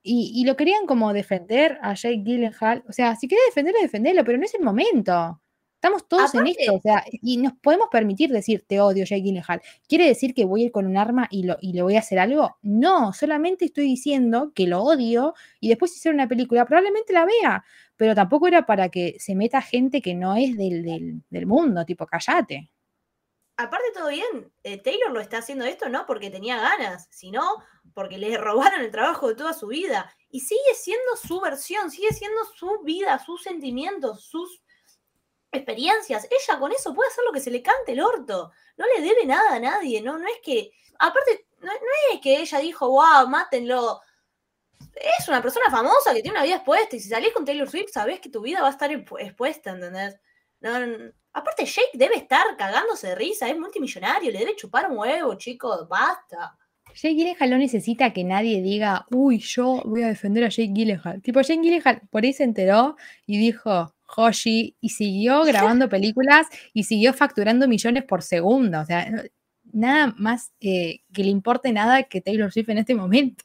Y, y lo querían como defender a Jake Gyllenhaal. O sea, si querés defenderlo, defendelo, pero no es el momento. Estamos todos en esto, o sea, y nos podemos permitir decir, te odio, Jake Gyllenhaal. ¿Quiere decir que voy a ir con un arma y, lo, y le voy a hacer algo? No, solamente estoy diciendo que lo odio y después si hiciera una película probablemente la vea, pero tampoco era para que se meta gente que no es del, del, del mundo, tipo, callate. Aparte, todo bien. eh, Taylor lo está haciendo esto no porque tenía ganas, sino porque le robaron el trabajo de toda su vida. Y sigue siendo su versión, sigue siendo su vida, sus sentimientos, sus experiencias. Ella con eso puede hacer lo que se le cante el orto. No le debe nada a nadie. No, no es que. Aparte, no, no es que ella dijo, wow, mátenlo. Es una persona famosa que tiene una vida expuesta. Y si salís con Taylor Swift, sabés que tu vida va a estar expu- expuesta, ¿entendés? No, no- Aparte, Jake debe estar cagándose de risa, es multimillonario, le debe chupar un huevo, chicos, basta. Jake Gyllenhaal no necesita que nadie diga, uy, yo voy a defender a Jake Gyllenhaal. Tipo, Jake Gyllenhaal por ahí se enteró y dijo, Hoshi, y siguió grabando películas y siguió facturando millones por segundo. O sea, nada más eh, que le importe nada que Taylor Swift en este momento.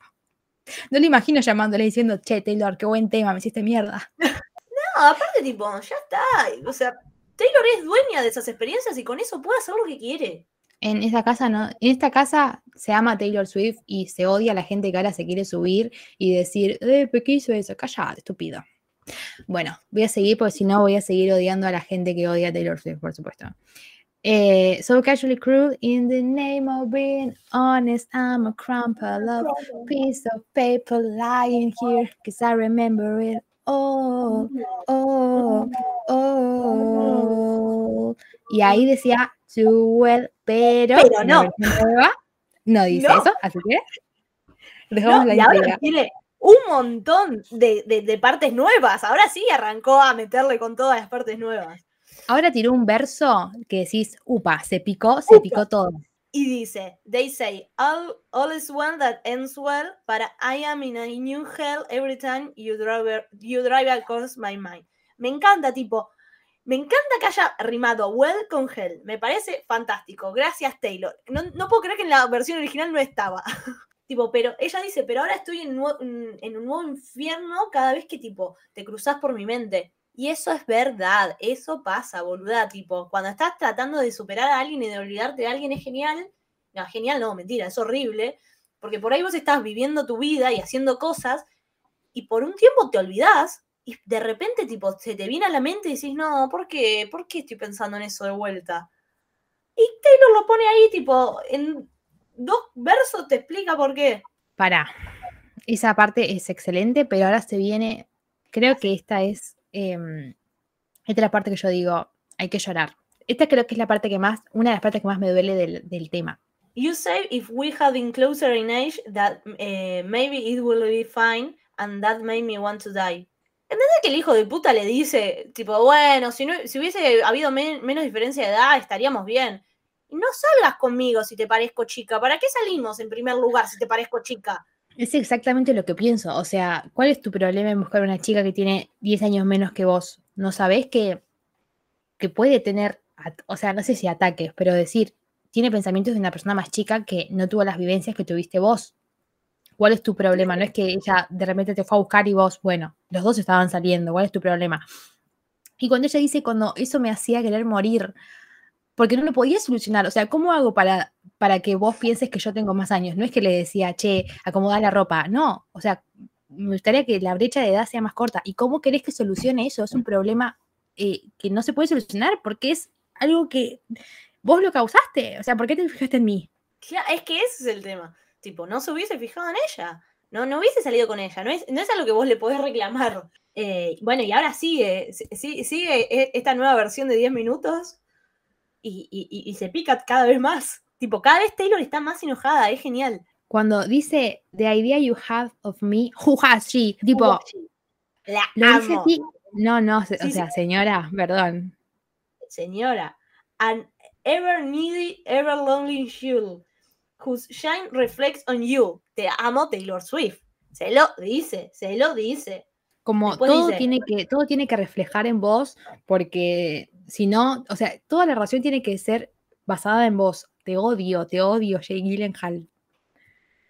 No le imagino llamándole diciendo, che, Taylor, qué buen tema, me hiciste mierda. No, aparte, tipo, ya está. O sea, Taylor es dueña de esas experiencias y con eso puede hacer lo que quiere. En esta casa no, en esta casa se ama Taylor Swift y se odia a la gente que ahora se quiere subir y decir, eh, ¿pero qué hizo eso? Cállate, estúpido. Bueno, voy a seguir porque si no voy a seguir odiando a la gente que odia a Taylor Swift, por supuesto. Eh, so casually cruel in the name of being honest, I'm a crumple of piece of paper lying here, cause I remember it all, all, all. Y ahí decía well, pero, Pero no. nueva no dice No. eso, así que dejamos No, la y ahora intriga. tiene un montón de, de- de partes nuevas. Ahora sí arrancó a meterle con todas las partes nuevas. Ahora tiró un verso que decís, upa, se picó, se Upa. picó todo. Y dice, they say, all, all is one that ends well, but I am in a new hell every time you drive, you drive across my mind. Me encanta, tipo, me encanta que haya rimado well con hell. Me parece fantástico. Gracias, Taylor. No, no puedo creer que en la versión original no estaba. tipo, pero ella dice, pero ahora estoy en en un nuevo infierno cada vez que, tipo, te cruzas por mi mente. Y eso es verdad, eso pasa, boluda, tipo, cuando estás tratando de superar a alguien y de olvidarte de alguien es genial. No, genial, no, mentira, es horrible, porque por ahí vos estás viviendo tu vida y haciendo cosas y por un tiempo te olvidás y de repente, tipo, se te viene a la mente y decís, no, ¿por qué? ¿Por qué estoy pensando en eso de vuelta? Y Taylor lo pone ahí, tipo, en dos versos te explica por qué. Pará. esa parte es excelente, pero ahora se viene, creo que esta es, em, esta es la parte que yo digo, hay que llorar. Esta creo que es la parte que más, una de las partes que más me duele del, del tema. You say if we had been closer in age that eh, maybe it will be fine and that made me want to die. ¿Entendés que el hijo de puta le dice, tipo, bueno, si, no, si hubiese habido men- menos diferencia de edad, estaríamos bien? No salgas conmigo si te parezco chica. ¿Para qué salimos en primer lugar si te parezco chica? Es exactamente lo que pienso. O sea, ¿cuál es tu problema en buscar una chica que tiene 10 años menos que vos? ¿No sabés que, que puede tener, o sea, no sé si ataques, pero decir, tiene pensamientos de una persona más chica que no tuvo las vivencias que tuviste vos? ¿Cuál es tu problema? No es que ella de repente te fue a buscar y vos, bueno, los dos estaban saliendo, ¿cuál es tu problema? Y cuando ella dice, cuando eso me hacía querer morir, porque no lo podía solucionar, o sea, ¿cómo hago para, para que vos pienses que yo tengo más años? No es que le decía, che, acomoda la ropa, no, o sea, me gustaría que la brecha de edad sea más corta. ¿Y cómo querés que solucione eso? Es un problema eh, que no se puede solucionar porque es algo que vos lo causaste, o sea, ¿por qué te fijaste en mí? Cla- Es que ese es el tema. Tipo, no se hubiese fijado en ella. No, no hubiese salido con ella. No es, no es algo que vos le podés reclamar. Eh, bueno, y ahora sigue, si- si- sigue e- esta nueva versión de 10 minutos y, y- y- y se pica cada vez más. Tipo, cada vez Taylor está más enojada, es genial. Cuando dice, the idea you have of me, who has she? Tipo, La lo dice amo, así. No, no, se- Sí, o sí. sea, señora, perdón. señora. An ever needy, ever lonely soul, whose shine reflects on you. Te amo, Taylor Swift. Se lo dice, se lo dice. Como Después todo dice- tiene que, todo tiene que reflejar en vos, porque si no, o sea, toda la relación tiene que ser basada en vos. Te odio, te odio, Jake Gyllenhaal.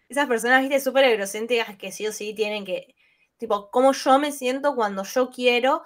esas personas, viste, súper egocéntricas que sí o sí tienen que, tipo, cómo yo me siento cuando yo quiero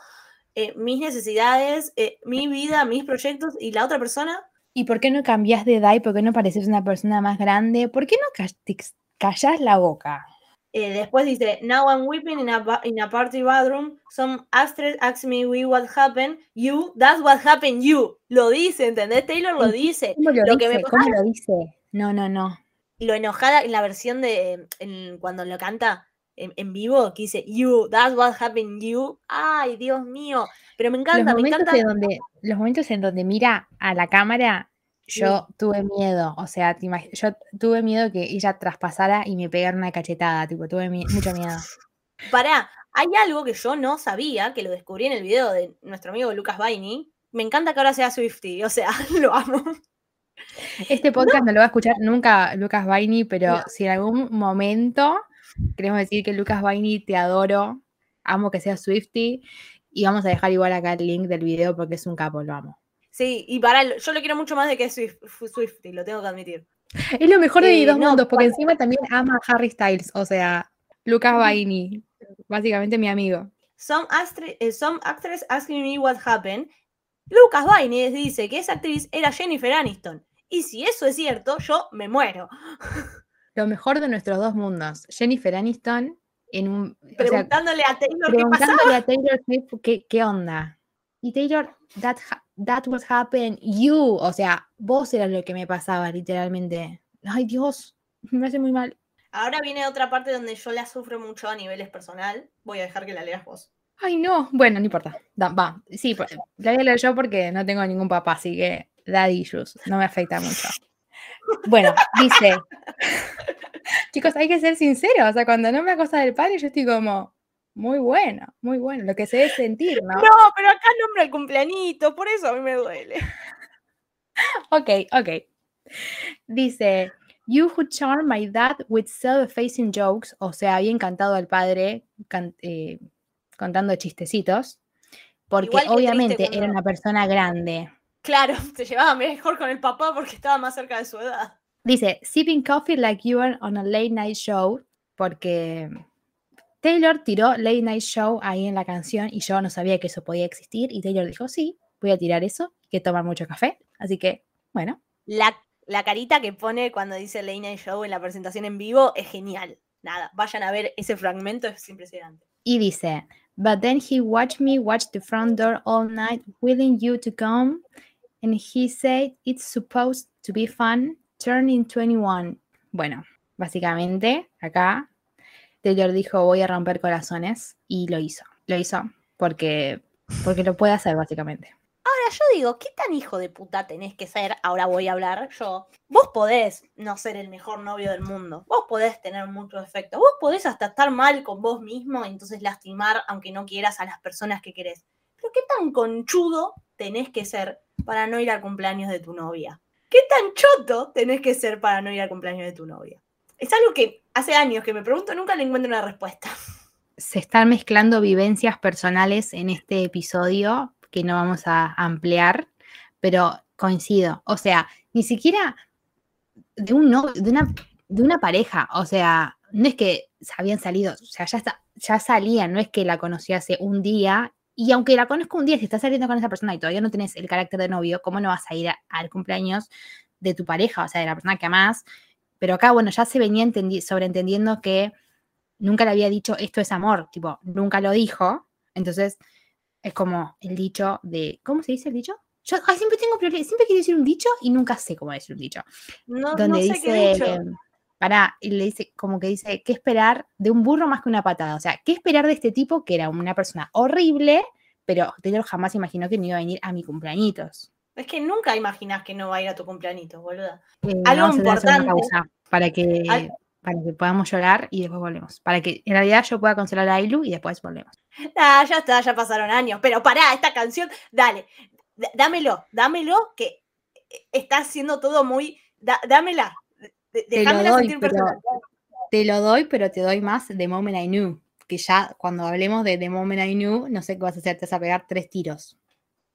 eh, mis necesidades, eh, mi vida, mis proyectos y la otra persona. ¿Y por qué no cambias de edad y por qué no pareces una persona más grande? ¿Por qué no ca- te ex- callás la boca? Eh, después dice, now I'm weeping in a, in a party bathroom. Some actress asked me what happened. You, that's what happened you. Lo dice, ¿entendés? Taylor lo dice. ¿Cómo lo, Lo que dice? me ¿Cómo lo dice? No, no, no. lo enojada en la versión de en- cuando lo canta en, en vivo, que dice You, that's what happened you. Ay, Dios mío. Pero me Los encanta, me momentos, encanta. en donde, los momentos en donde mira a la cámara, yo tuve miedo. O sea, te yo tuve miedo que ella traspasara y me pegara una cachetada. Tipo, tuve mi- mucho miedo. Pará, hay algo que yo no sabía, que lo descubrí en el video de nuestro amigo Lucas Baini. Me encanta que ahora sea Swifty, o sea, lo amo. Este podcast no, lo va a escuchar nunca Lucas Baini, pero No. si en algún momento queremos decir que Lucas Baini te adoro, amo que seas Swifty y vamos a dejar igual acá el link del video porque es un capo, lo amo. Sí, y para yo lo quiero mucho más de que Swif- Swifty, lo tengo que admitir. Es lo mejor de Eh, dos no, mundos porque encima también ama a Harry Styles, o sea, Lucas Baini, básicamente mi amigo. Some, eh, some actress asking me what happened. Lucas Baini dice que esa actriz era Jennifer Aniston. Y si eso es cierto, yo me muero. Lo mejor de nuestros dos mundos. Jennifer Aniston en un... o sea, Preguntándole a Taylor qué pasaba. preguntándole a Taylor Swift qué, qué onda. Y Taylor, that, ha- that was happened you. O sea, vos eras lo que me pasaba, literalmente. Ay, Dios, me hace muy mal. Ahora viene otra parte donde yo la sufro mucho a niveles personal. Voy a dejar que la leas vos. Ay, no. Bueno, no importa. Da- va. Sí, pues, la voy a leer yo porque no tengo ningún papá, así que daddy issues. No me afecta mucho. Bueno, dice. Chicos, hay que ser sinceros. O sea, cuando no me acosa del padre, yo estoy como. Muy bueno, muy bueno. Lo que se debe sentir, ¿no? No, pero acá nombra el cumpleañito, por eso a mí me duele. Ok, ok. Dice, You who charm my dad with self-effacing jokes, o sea, había encantado al padre can- eh, contando chistecitos, porque obviamente era una persona grande. Claro, se llevaba mejor con el papá porque estaba más cerca de su edad. Dice, sipping coffee like you are on a late night show, porque Taylor tiró late night show ahí en la canción y yo no sabía que eso podía existir y Taylor dijo, sí, voy a tirar eso, que tomar mucho café, así que, bueno. La, la carita que pone cuando dice Late Night Show en la presentación en vivo es genial. Nada, vayan a ver ese fragmento, es impresionante. Y dice, but then he watched me watch the front door all night, willing you to come, and he said it's supposed to be fun, turning 21. Bueno, básicamente acá Taylor dijo voy a romper corazones y lo hizo. Lo hizo porque, porque lo puede hacer básicamente. Ahora yo digo, ¿qué tan hijo de puta tenés que ser? Ahora voy a hablar yo. Vos podés no ser el mejor novio del mundo. Vos podés tener muchos efectos. Vos podés hasta estar mal con vos mismo y entonces lastimar, aunque no quieras, a las personas que querés. Pero ¿qué tan conchudo tenés que ser para no ir al cumpleaños de tu novia? ¿Qué tan choto tenés que ser para no ir al cumpleaños de tu novia? Es algo que hace años que me pregunto, nunca le encuentro una respuesta. Se están mezclando vivencias personales en este episodio que no vamos a ampliar, pero coincido. O sea, ni siquiera de un novio, de una, de una pareja. O sea, no es que habían salido, o sea, ya, ya salían, no es que la conocí hace un día. Y aunque la conozco un día, si estás saliendo con esa persona y todavía no tienes el carácter de novio, ¿cómo no vas a ir al cumpleaños de tu pareja, o sea, de la persona que amás? Pero acá, bueno, ya se venía entendi- sobreentendiendo que nunca le había dicho esto es amor, tipo, nunca lo dijo. Entonces, es como el dicho de, ¿cómo se dice el dicho? Yo ay, siempre tengo problemas, siempre quiero decir un dicho y nunca sé cómo decir un dicho. No, donde no sé dice, qué para, y le dice, como que dice, ¿qué esperar de un burro más que una patada? O sea, ¿qué esperar de este tipo que era una persona horrible, pero Taylor jamás imaginó que no iba a venir a mi cumpleañitos? Es que nunca imaginás que no va a ir a tu cumpleañito, boluda. Eh, Algo importante. para que, Al- para que podamos llorar y después volvemos. Para que en realidad yo pueda consolar a Ailu y después volvemos. Ah, ya está, ya pasaron años. Pero pará, esta canción, dale, dámelo, dámelo, que está haciendo todo muy. da- dámela. de- Te lo Déjamela doy, sentir pero- personal. Te lo doy, pero te doy más The Moment I Knew. Que ya cuando hablemos de The Moment I Knew, no sé qué vas a hacer, te vas a pegar tres tiros.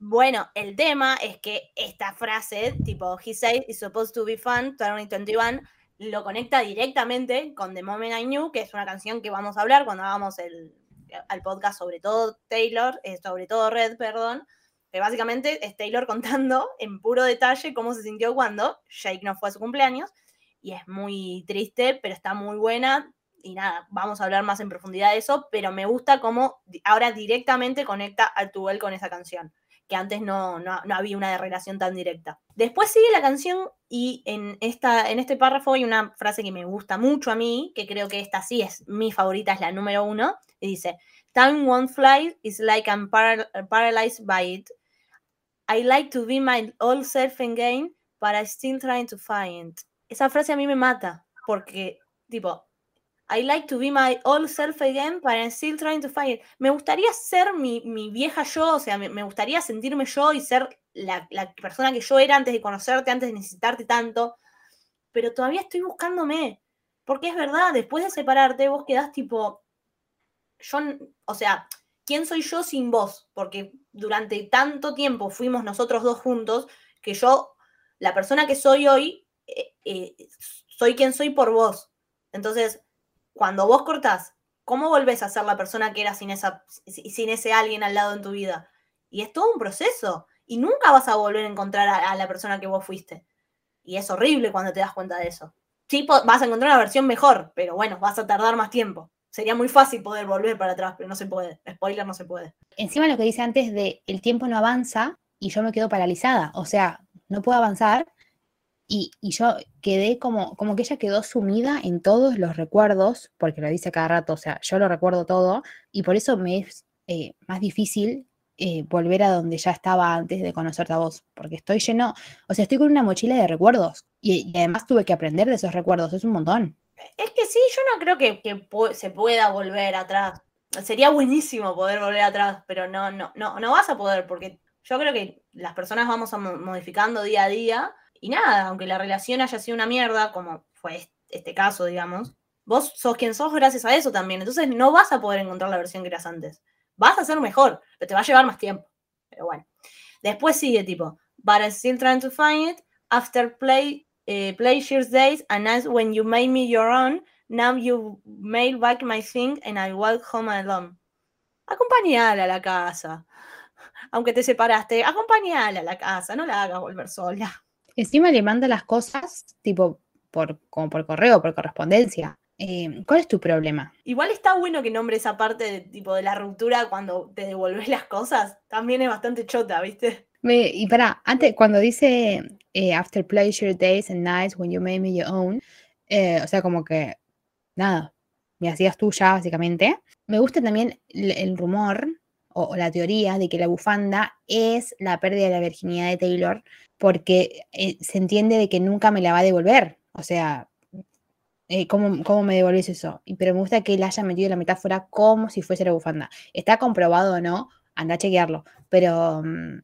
Bueno, el tema es que esta frase, tipo, he said it's supposed to be fun, 2021, lo conecta directamente con The Moment I Knew, que es una canción que vamos a hablar cuando hagamos el al podcast, sobre todo Taylor, eh, sobre todo Red, perdón, que básicamente es Taylor contando en puro detalle cómo se sintió cuando Jake no fue a su cumpleaños, y es muy triste, pero está muy buena, y nada, vamos a hablar más en profundidad de eso, pero me gusta cómo ahora directamente conecta a Tuel con esa canción que antes no, no, no había una relación tan directa. Después sigue la canción y en, esta, en este párrafo hay una frase que me gusta mucho a mí, que creo que esta sí es mi favorita, es la número uno, y dice, Time won't fly, it's like I'm paral- paralyzed by it. I like to be my old self again, but I'm still trying to find. Esa frase a mí me mata, porque, tipo, I like to be my old self again, but I'm still trying to find it. Me gustaría ser mi, mi vieja yo, o sea, me, me gustaría sentirme yo y ser la, la persona que yo era antes de conocerte, antes de necesitarte tanto, pero todavía estoy buscándome. Porque es verdad, después de separarte, vos quedás tipo, yo, o sea, ¿quién soy yo sin vos? Porque durante tanto tiempo fuimos nosotros dos juntos que yo, la persona que soy hoy, eh, eh, soy quien soy por vos. Entonces, cuando vos cortás, ¿cómo volvés a ser la persona que eras sin, esa, si- sin ese alguien al lado en tu vida? Y es todo un proceso. Y nunca vas a volver a encontrar a, a la persona que vos fuiste. Y es horrible cuando te das cuenta de eso. Sí, vas a encontrar una versión mejor, pero bueno, vas a tardar más tiempo. Sería muy fácil poder volver para atrás, pero no se puede. Spoiler, no se puede. Encima lo que dice antes de el tiempo no avanza y yo me quedo paralizada, o sea, no puedo avanzar y, yo quedé como, como que ella quedó sumida en todos los recuerdos, porque lo dice cada rato, o sea, yo lo recuerdo todo y por eso me es eh, más difícil eh, volver a donde ya estaba antes de conocerte a vos, porque estoy lleno, o sea, estoy con una mochila de recuerdos y, además tuve que aprender de esos recuerdos, es un montón. Es que sí, yo no creo que, se pueda volver atrás. Sería buenísimo poder volver atrás, pero no, no, no, no vas a poder, porque yo creo que las personas vamos a mo- modificando día a día, y nada, aunque la relación haya sido una mierda, como fue est- este caso, digamos, vos sos quien sos gracias a eso también. Entonces no vas a poder encontrar la versión que eras antes. Vas a ser mejor, pero te va a llevar más tiempo. Pero bueno. Después sigue tipo, but I'm still trying to find it. After play, eh, pleasures days and nights when you made me your own, now you mail back my thing and I walk home alone. Acompañala a la casa. Aunque te separaste, acompañala a la casa, no la hagas volver sola. Encima le manda las cosas tipo por, como por correo, por correspondencia. Eh, ¿Cuál es tu problema? Igual está bueno que nombre esa parte de, tipo de la ruptura cuando te devolvés las cosas. También es bastante chota, ¿viste? Me- y para, antes, cuando dice eh, after pleasure days and nights when you made me your own, eh, o sea, como que, nada, me hacías tuya, básicamente. Me gusta también el, el rumor o, la teoría de que la bufanda es la pérdida de la virginidad de Taylor, porque eh, se entiende de que nunca me la va a devolver. O sea, eh, ¿cómo, cómo me devolvés eso? Pero me gusta que él haya metido la metáfora como si fuese la bufanda. ¿Está comprobado o no? Anda a chequearlo. Pero mm,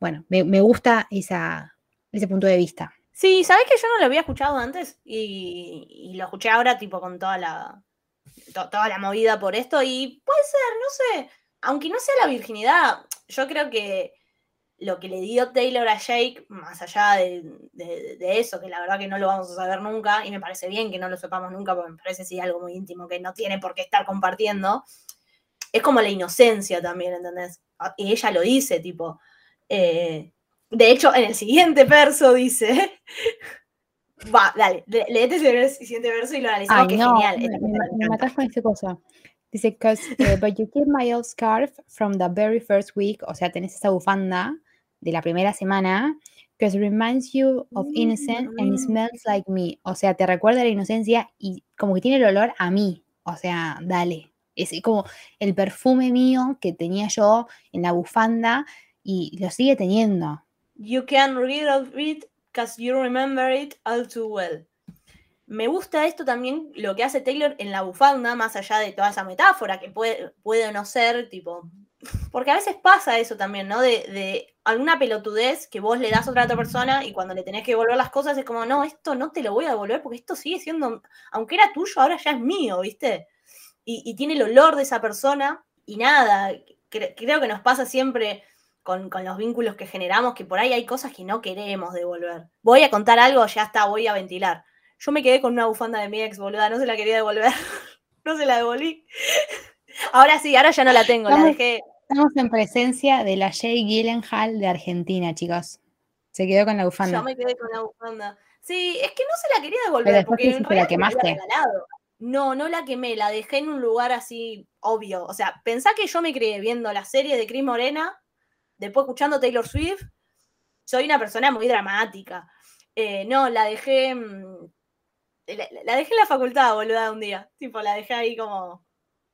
bueno, me, gusta ese punto de vista. Sí, ¿sabes que yo no lo había escuchado antes? Y, lo escuché ahora, tipo, con toda la, to- toda la movida por esto. Y puede ser, no sé, aunque no sea la virginidad, yo creo que lo que le dio Taylor a Jake, más allá de, de- de eso, que la verdad que no lo vamos a saber nunca, y me parece bien que no lo sepamos nunca, porque me parece sí algo muy íntimo que no tiene por qué estar compartiendo, es como la inocencia también, ¿entendés? Ah, Y ella lo dice, tipo, eh, de hecho, en el siguiente verso dice. Va, dale, ese vers- siguiente verso y lo analizamos, Ay, que es genial. me, me, parte me me encanta. matás con esa cosa. Dice, "'Cause, eh, but you keep my old scarf from the very first week. O sea, tenés esa bufanda de la primera semana. Because reminds you of innocence and it Mm. smells like me. O sea, te recuerda la inocencia y como que tiene el olor a mí. O sea, dale. Es como el perfume mío que tenía yo en la bufanda y lo sigue teniendo. You can read of it because you remember it all too well. Me gusta esto también, lo que hace Taylor en la bufanda, más allá de toda esa metáfora que puede, puede no ser, tipo. Porque a veces pasa eso también, ¿no? De, alguna pelotudez que vos le das a otra, otra persona y cuando le tenés que devolver las cosas es como, no, esto no te lo voy a devolver porque esto sigue siendo, aunque era tuyo, ahora ya es mío, ¿viste? Y, tiene el olor de esa persona y nada, cre- creo que nos pasa siempre con, con los vínculos que generamos, que por ahí hay cosas que no queremos devolver. Voy a contar algo, ya está, voy a ventilar. Yo me quedé con una bufanda de mi ex, boluda, no se la quería devolver. no se la devolví. Ahora sí, ahora ya no la tengo, la Estamos- dejé. Estamos en presencia de la Jay Gyllenhaal de Argentina, chicos. Se quedó con la bufanda. Yo me quedé con la bufanda. Sí, es que no se la quería devolver, Pero después porque ¿qué en? ¿La la quemaste? No, no la quemé, la dejé en un lugar así obvio. O sea, pensá que yo me crié viendo la serie de Cris Morena, después escuchando Taylor Swift. Soy una persona muy dramática. Eh, no, la dejé. La, la dejé en la facultad, boluda, un día. Tipo, la dejé ahí como.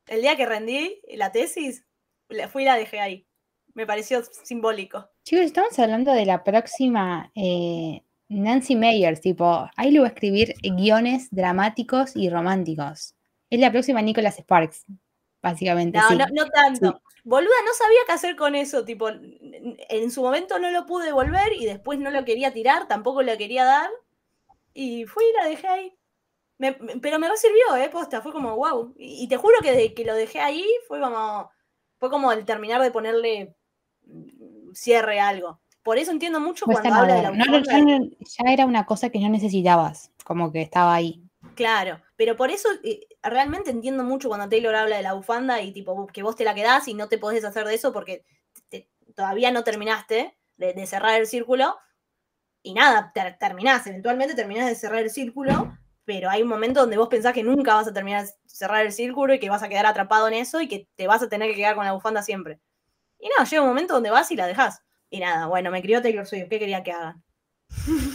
El día que rendí la tesis, la fui y la dejé ahí. Me pareció simbólico. Chicos, estamos hablando de la próxima eh, Nancy Meyers, tipo, ahí le voy a escribir guiones dramáticos y románticos. Es la próxima Nicholas Sparks, básicamente. No, sí. no, no tanto. Boluda, no sabía qué hacer con eso. Tipo, en su momento no lo pude devolver y después no lo quería tirar, tampoco lo quería dar. Y fui y la dejé ahí. Me- me- pero me sirvió, ¿eh? Posta, fue como, wow. Y, y te juro que desde que lo dejé ahí fue como. Fue como el terminar de ponerle mm, cierre a algo. Por eso entiendo mucho Fue cuando habla de la. No, ya, no- ya era una cosa que no necesitabas, como que estaba ahí. Claro, pero por eso eh, realmente entiendo mucho cuando Taylor habla de la bufanda y tipo que vos te la quedás y no te podés deshacer de eso porque te- todavía no terminaste de, de cerrar el círculo y nada, ter- terminás, eventualmente terminás de cerrar el círculo, pero hay un momento donde vos pensás que nunca vas a terminar de cerrar el círculo y que vas a quedar atrapado en eso y que te vas a tener que quedar con la bufanda siempre. Y no, llega un momento donde vas y la dejás. Y nada, bueno, me crió Taylor Swift, ¿qué quería que hagan?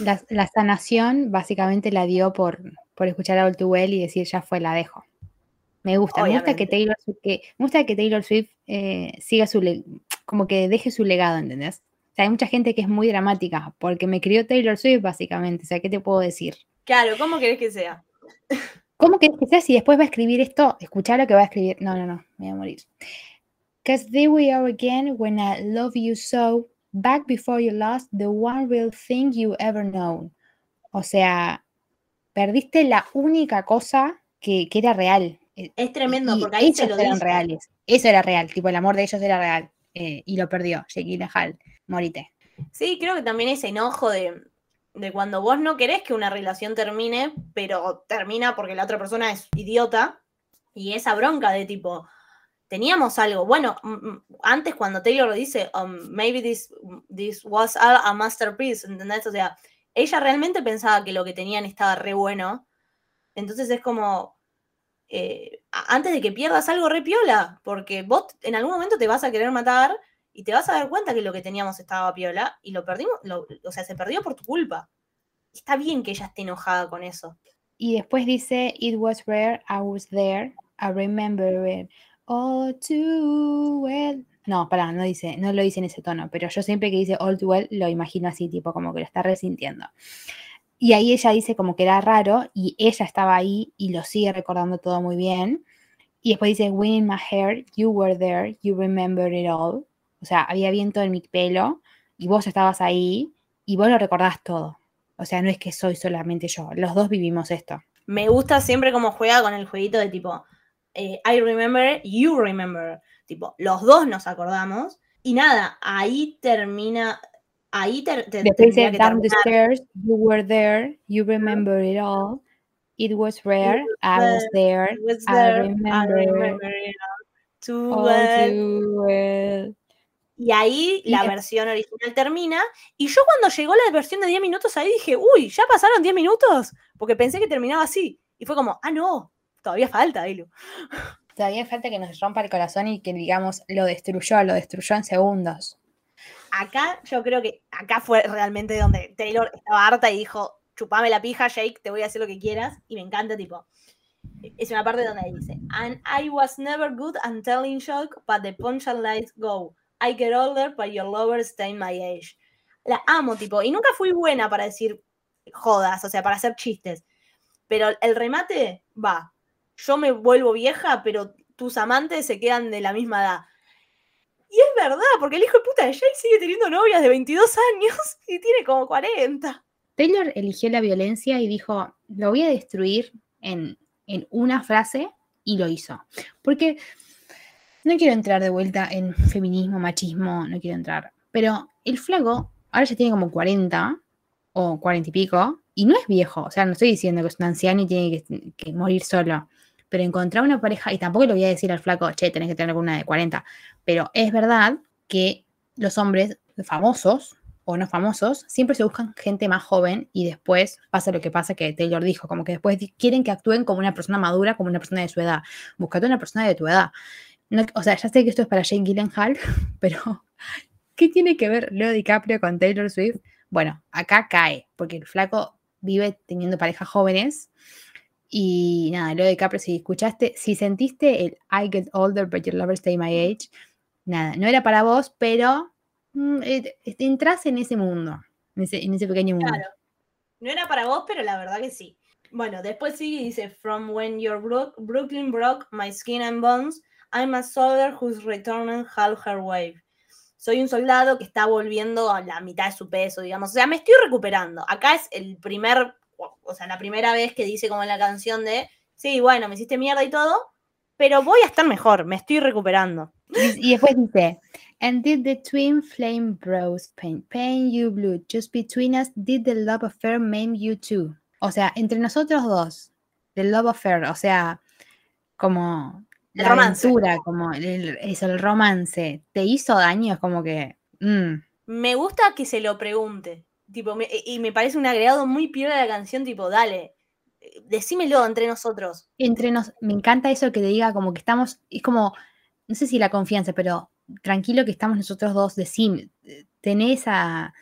La, la sanación básicamente la dio por, por escuchar a All Too Well y decir, ya fue, la dejo. Me gusta, me gusta que. Taylor Swift, que, me gusta que Taylor Swift eh, siga su, le- como que deje su legado, ¿entendés? O sea, hay mucha gente que es muy dramática, porque me crió Taylor Swift básicamente, o sea, ¿qué te puedo decir? Claro, ¿cómo querés que sea? ¿Cómo querés que sea si después va a escribir esto? Escuchá lo que va a escribir. No, no, no, me voy a morir. Cause there we are again when I love you so, back before you lost the one real thing you ever known. O sea, perdiste la única cosa que, que era real. eh, Es tremendo, y porque ahí se lo eran dice. reales. Eso era real, tipo, el amor de ellos era real. eh, y lo perdió, Jake Gyllenhaal. Morite. Sí, creo que también ese enojo de, de cuando vos no querés que una relación termine, pero termina porque la otra persona es idiota, y esa bronca de tipo, teníamos algo, bueno, mm, mm, antes cuando Taylor lo dice, um, maybe this, this was a, masterpiece, ¿entendés? O sea, ella realmente pensaba que lo que tenían estaba re bueno, entonces es como, eh, antes de que pierdas algo, repiola, porque vos en algún momento te vas a querer matar y te vas a dar cuenta que lo que teníamos estaba piola y lo perdimos, o sea, se perdió por tu culpa. Está bien que ella esté enojada con eso. Y después dice, It was rare, I was there. I remember it all too well. No, pará, no dice, no lo dice en ese tono, pero yo siempre que dice all too well lo imagino así, tipo como que lo está resintiendo. Y ahí ella dice como que era raro y ella estaba ahí y lo sigue recordando todo muy bien. Y después dice, wind in my hair, you were there, you remember it all. O sea, había viento en mi pelo y vos estabas ahí y vos lo recordás todo. O sea, no es que soy solamente yo, los dos vivimos esto. Me gusta siempre como juega con el jueguito de tipo, eh, I remember, you remember. Tipo, los dos nos acordamos. Y nada, ahí termina. Ahí te, te- Después dice, que down the stairs, you were there, you remember it all. It was rare, I was there, was I there, I remember it remember it all too all well. too well. Y ahí la versión original termina. Y yo cuando llegó la versión de 10 minutos ahí dije, uy, ¿ya pasaron 10 minutos? Porque pensé que terminaba así. Y fue como, ah, no, todavía falta, Elu. Todavía falta que nos rompa el corazón y que digamos, lo destruyó, lo destruyó en segundos. Acá yo creo que acá fue realmente donde Taylor estaba harta y dijo, chupame la pija, Jake, te voy a hacer lo que quieras. Y me encanta, tipo, es una parte donde dice, and I was never good at telling joke, but the punchlines go. I get older, but your lovers stay my age. La amo, tipo, y nunca fui buena para decir jodas, o sea, para hacer chistes. Pero el remate va. Yo me vuelvo vieja, pero tus amantes se quedan de la misma edad. Y es verdad, porque el hijo de puta de Jake sigue teniendo novias de 22 años y tiene como 40. Taylor eligió la violencia y dijo, lo voy a destruir en, en una frase y lo hizo. Porque no quiero entrar de vuelta en feminismo, machismo, no quiero entrar. Pero el flaco ahora ya tiene como 40 o 40 y pico y no es viejo. O sea, no estoy diciendo que es un anciano y tiene que, morir solo. Pero encontrar una pareja, y tampoco le voy a decir al flaco, che, tenés que tener una de 40. Pero es verdad que los hombres famosos o no famosos siempre se buscan gente más joven y después pasa lo que pasa que Taylor dijo, como que después quieren que actúen como una persona madura, como una persona de su edad. Búscate una persona de tu edad. O sea, ya sé que esto es para Jane Gyllenhaal, pero ¿qué tiene que ver Leo DiCaprio con Taylor Swift? Bueno, acá cae, porque el flaco vive teniendo parejas jóvenes. Y nada, Leo DiCaprio, si escuchaste, si sentiste el I get older, but your lover stay my age, nada, no era para vos, pero mm, eh, entras en ese mundo, en ese, pequeño mundo. Claro. No era para vos, pero la verdad que sí. Bueno, después sigue dice, From when your Brook- Brooklyn broke my skin and bones, I'm a soldier who's returning half her wave. Soy un soldado que está volviendo a la mitad de su peso, digamos. O sea, me estoy recuperando. Acá es el primer, o sea, la primera vez que dice como en la canción de, sí, bueno, me hiciste mierda y todo, pero voy a estar mejor, me estoy recuperando. Y, después dice, and did the twin flame bros paint, paint you blue, just between us, did the love affair maim you too. O sea, entre nosotros dos, the love affair, o sea, como la romance. aventura, como el, el- eso, el romance, ¿te hizo daño? Es como que, mm, Me gusta que se lo pregunte. Tipo, me- y me parece un agregado muy piola de la canción, tipo, dale, decímelo entre nosotros. entre nos, me encanta eso que te diga como que estamos, es como, no sé si la confianza, pero tranquilo que estamos nosotros dos, decime, tené esa,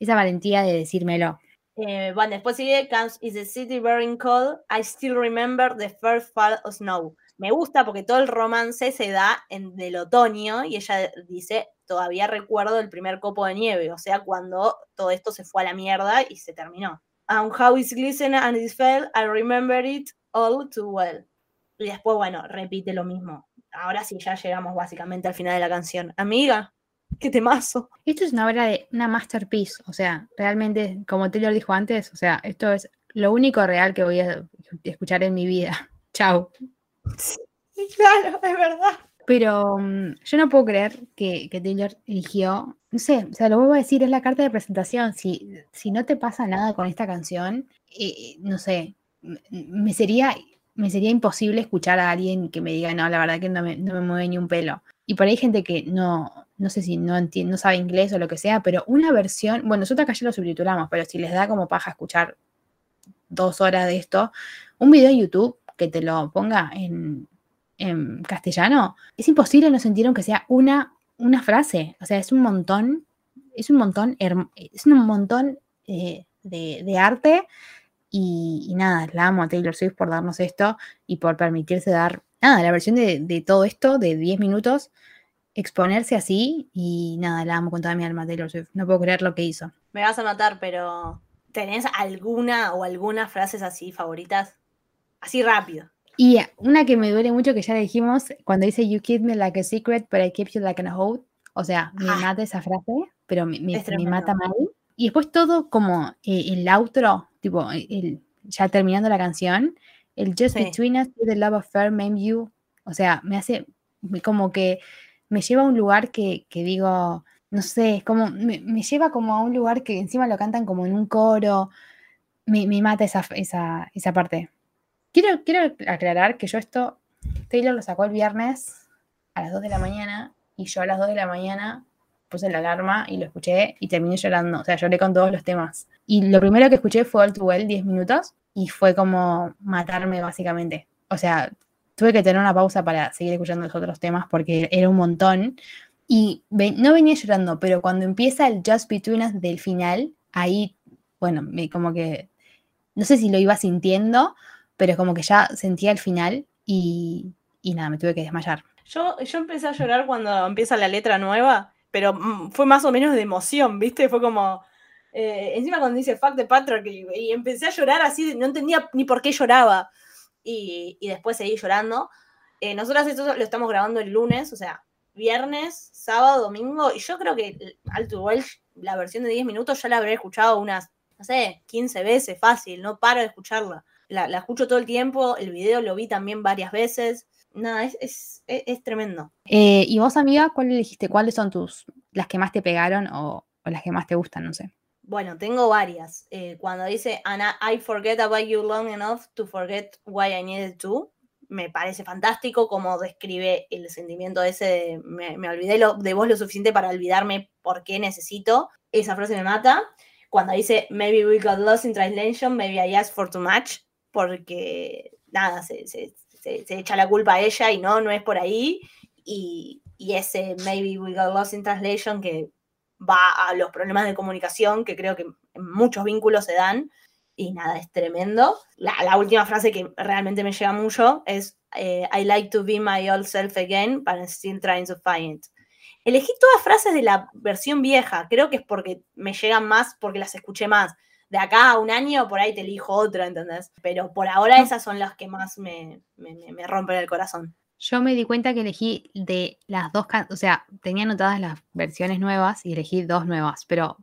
esa valentía de decírmelo. Eh, bueno, después sigue Comes is the city very cold. I still remember the first fall of snow. Me gusta porque todo el romance se da en del otoño y ella dice, todavía recuerdo el primer copo de nieve, o sea, cuando todo esto se fue a la mierda y se terminó. And how it's glisten and it fell, I remember it all too well. Y después, bueno, repite lo mismo. Ahora sí, ya llegamos básicamente al final de la canción. Amiga, qué temazo. Esto es una obra de una masterpiece, o sea, realmente, como Taylor dijo antes, o sea, esto es lo único real que voy a escuchar en mi vida. Chao. Claro, es verdad. Pero mm, yo no puedo creer que, Taylor eligió, no sé, o sea, lo vuelvo a decir, es la carta de presentación. Si, si no te pasa nada con esta canción, eh, no sé, me sería, me sería imposible escuchar a alguien que me diga, no, la verdad que no me, no me mueve ni un pelo. Y por ahí hay gente que no, no sé si no, enti- no sabe inglés o lo que sea, pero una versión, bueno, nosotros acá ya lo subtitulamos, pero si les da como paja escuchar dos horas de esto, un video de YouTube que te lo ponga en, en castellano, es imposible no sentir aunque sea una, una frase. O sea, es un montón, es un montón, es un montón eh, de, de arte Y, y nada, la amo a Taylor Swift por darnos esto y por permitirse dar, nada, la versión de, de todo esto de 10 minutos, exponerse así y nada, la amo con toda mi alma Taylor Swift. No puedo creer lo que hizo. Me vas a matar, pero ¿tenés alguna o algunas frases así favoritas? Así rápido. Y una que me duele mucho, que ya le dijimos, cuando dice You keep me like a secret, but I keep you like an oath. O sea, me Ah. mata esa frase, pero me, me- me mata mal. Y después todo como eh, el outro, tipo, el, ya terminando la canción, el Just Sí. Between Us, the love affair made you. O sea, me hace como que me lleva a un lugar que, que digo, no sé, como, me, me lleva como a un lugar que encima lo cantan como en un coro. Me, me mata esa, esa, esa parte. Quiero, quiero aclarar que yo esto, Taylor lo sacó el viernes a las 2 de la mañana y yo a las 2 de la mañana puse la alarma y lo escuché y terminé llorando. O sea, lloré con todos los temas. Y lo primero que escuché fue All Too Well, 10 minutos, y fue como matarme básicamente. O sea, tuve que tener una pausa para seguir escuchando los otros temas porque era un montón. Y no venía llorando, pero cuando empieza el Just Between Us del final, ahí, bueno, me, como que, no sé si lo iba sintiendo, pero como que ya sentía el final y, y nada, me tuve que desmayar. Yo, yo empecé a llorar cuando empieza la letra nueva, pero mm, fue más o menos de emoción, ¿viste? Fue como. eh, encima cuando dice fuck the patriarchy, y empecé a llorar así, no entendía ni por qué lloraba. Y, y después seguí llorando. Eh, nosotras esto lo estamos grabando el lunes, o sea, viernes, sábado, domingo, y yo creo que Alto Welsh, la versión de 10 minutos, ya la habré escuchado unas, no sé, 15 veces, fácil, no paro de escucharla. La, la escucho todo el tiempo, el video lo vi también varias veces. Nada, es, es, es- es tremendo. Eh, ¿Y vos, amiga, cuál elegiste? ¿Cuáles son tus, las que más te pegaron o, o las que más te gustan? No sé. Bueno, tengo varias. Eh, cuando dice "And I I forget about you long enough to forget why I needed to, me parece fantástico como describe el sentimiento ese de me, me olvidé lo- de vos lo suficiente para olvidarme por qué necesito. Esa frase me mata. Cuando dice maybe we got lost in translation, maybe I asked for too much, porque nada, se, se- se- se echa la culpa a ella y no, no es por ahí. Y, y ese maybe we got lost in translation que va a los problemas de comunicación que creo que en muchos vínculos se dan. Y nada, es tremendo. La, la última frase que realmente me llega mucho es eh, I like to be my old self again, but I'm still trying to find it. Elegí todas frases de la versión vieja, creo que es porque me llegan más, porque las escuché más. De acá a un año, por ahí te elijo otra, ¿entendés? Pero por ahora esas son las que más me, me- me- rompen el corazón. Yo me di cuenta que elegí de las dos, o sea, tenía anotadas las versiones nuevas y elegí dos nuevas, pero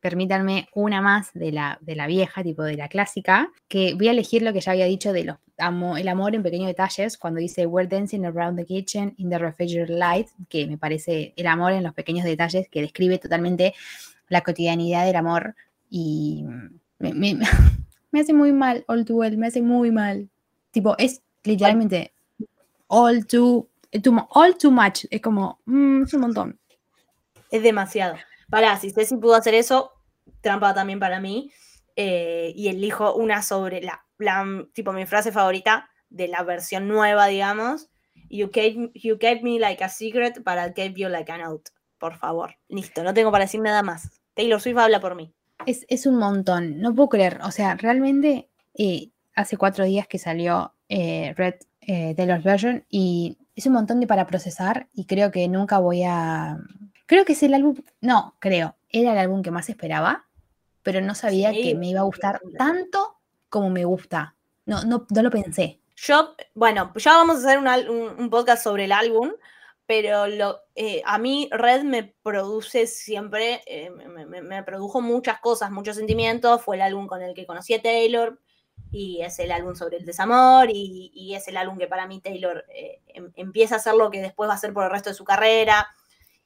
permítanme una más de la, de la vieja, tipo de la clásica, que voy a elegir lo que ya había dicho de los amo- el amor en pequeños detalles, cuando dice We're dancing around the kitchen in the refrigerator light, que me parece el amor en los pequeños detalles, que describe totalmente la cotidianidad del amor y me, me- me hace muy mal, all too well, me hace muy mal. Tipo, es literalmente all too, mu- all too much, es como, mm, es un montón. Es demasiado. Pará, si Ceci pudo hacer eso, trampa también para mí. eh, y elijo una sobre la, la- tipo mi frase favorita de la versión nueva, digamos. You you gave me like a secret, but I gave you like a note. Por favor. Listo, no tengo para decir nada más. Taylor Swift habla por mí. Es, es un montón, no puedo creer. O sea, realmente eh, hace cuatro días que salió eh, Red eh, Taylor's Version y es un montón de para procesar y creo que nunca voy a... Creo que es el álbum, no, creo, era el álbum que más esperaba, pero no sabía Sí, que me iba a gustar tanto como me gusta. No, no, no lo pensé. Yo, bueno, ya vamos a hacer un, un- un podcast sobre el álbum, pero lo, eh, a mí Red me produce siempre, eh, me, produjo muchas cosas, muchos sentimientos. Fue el álbum con el que conocí a Taylor y es el álbum sobre el desamor y, es el álbum que para mí Taylor eh, em- empieza a hacer lo que después va a hacer por el resto de su carrera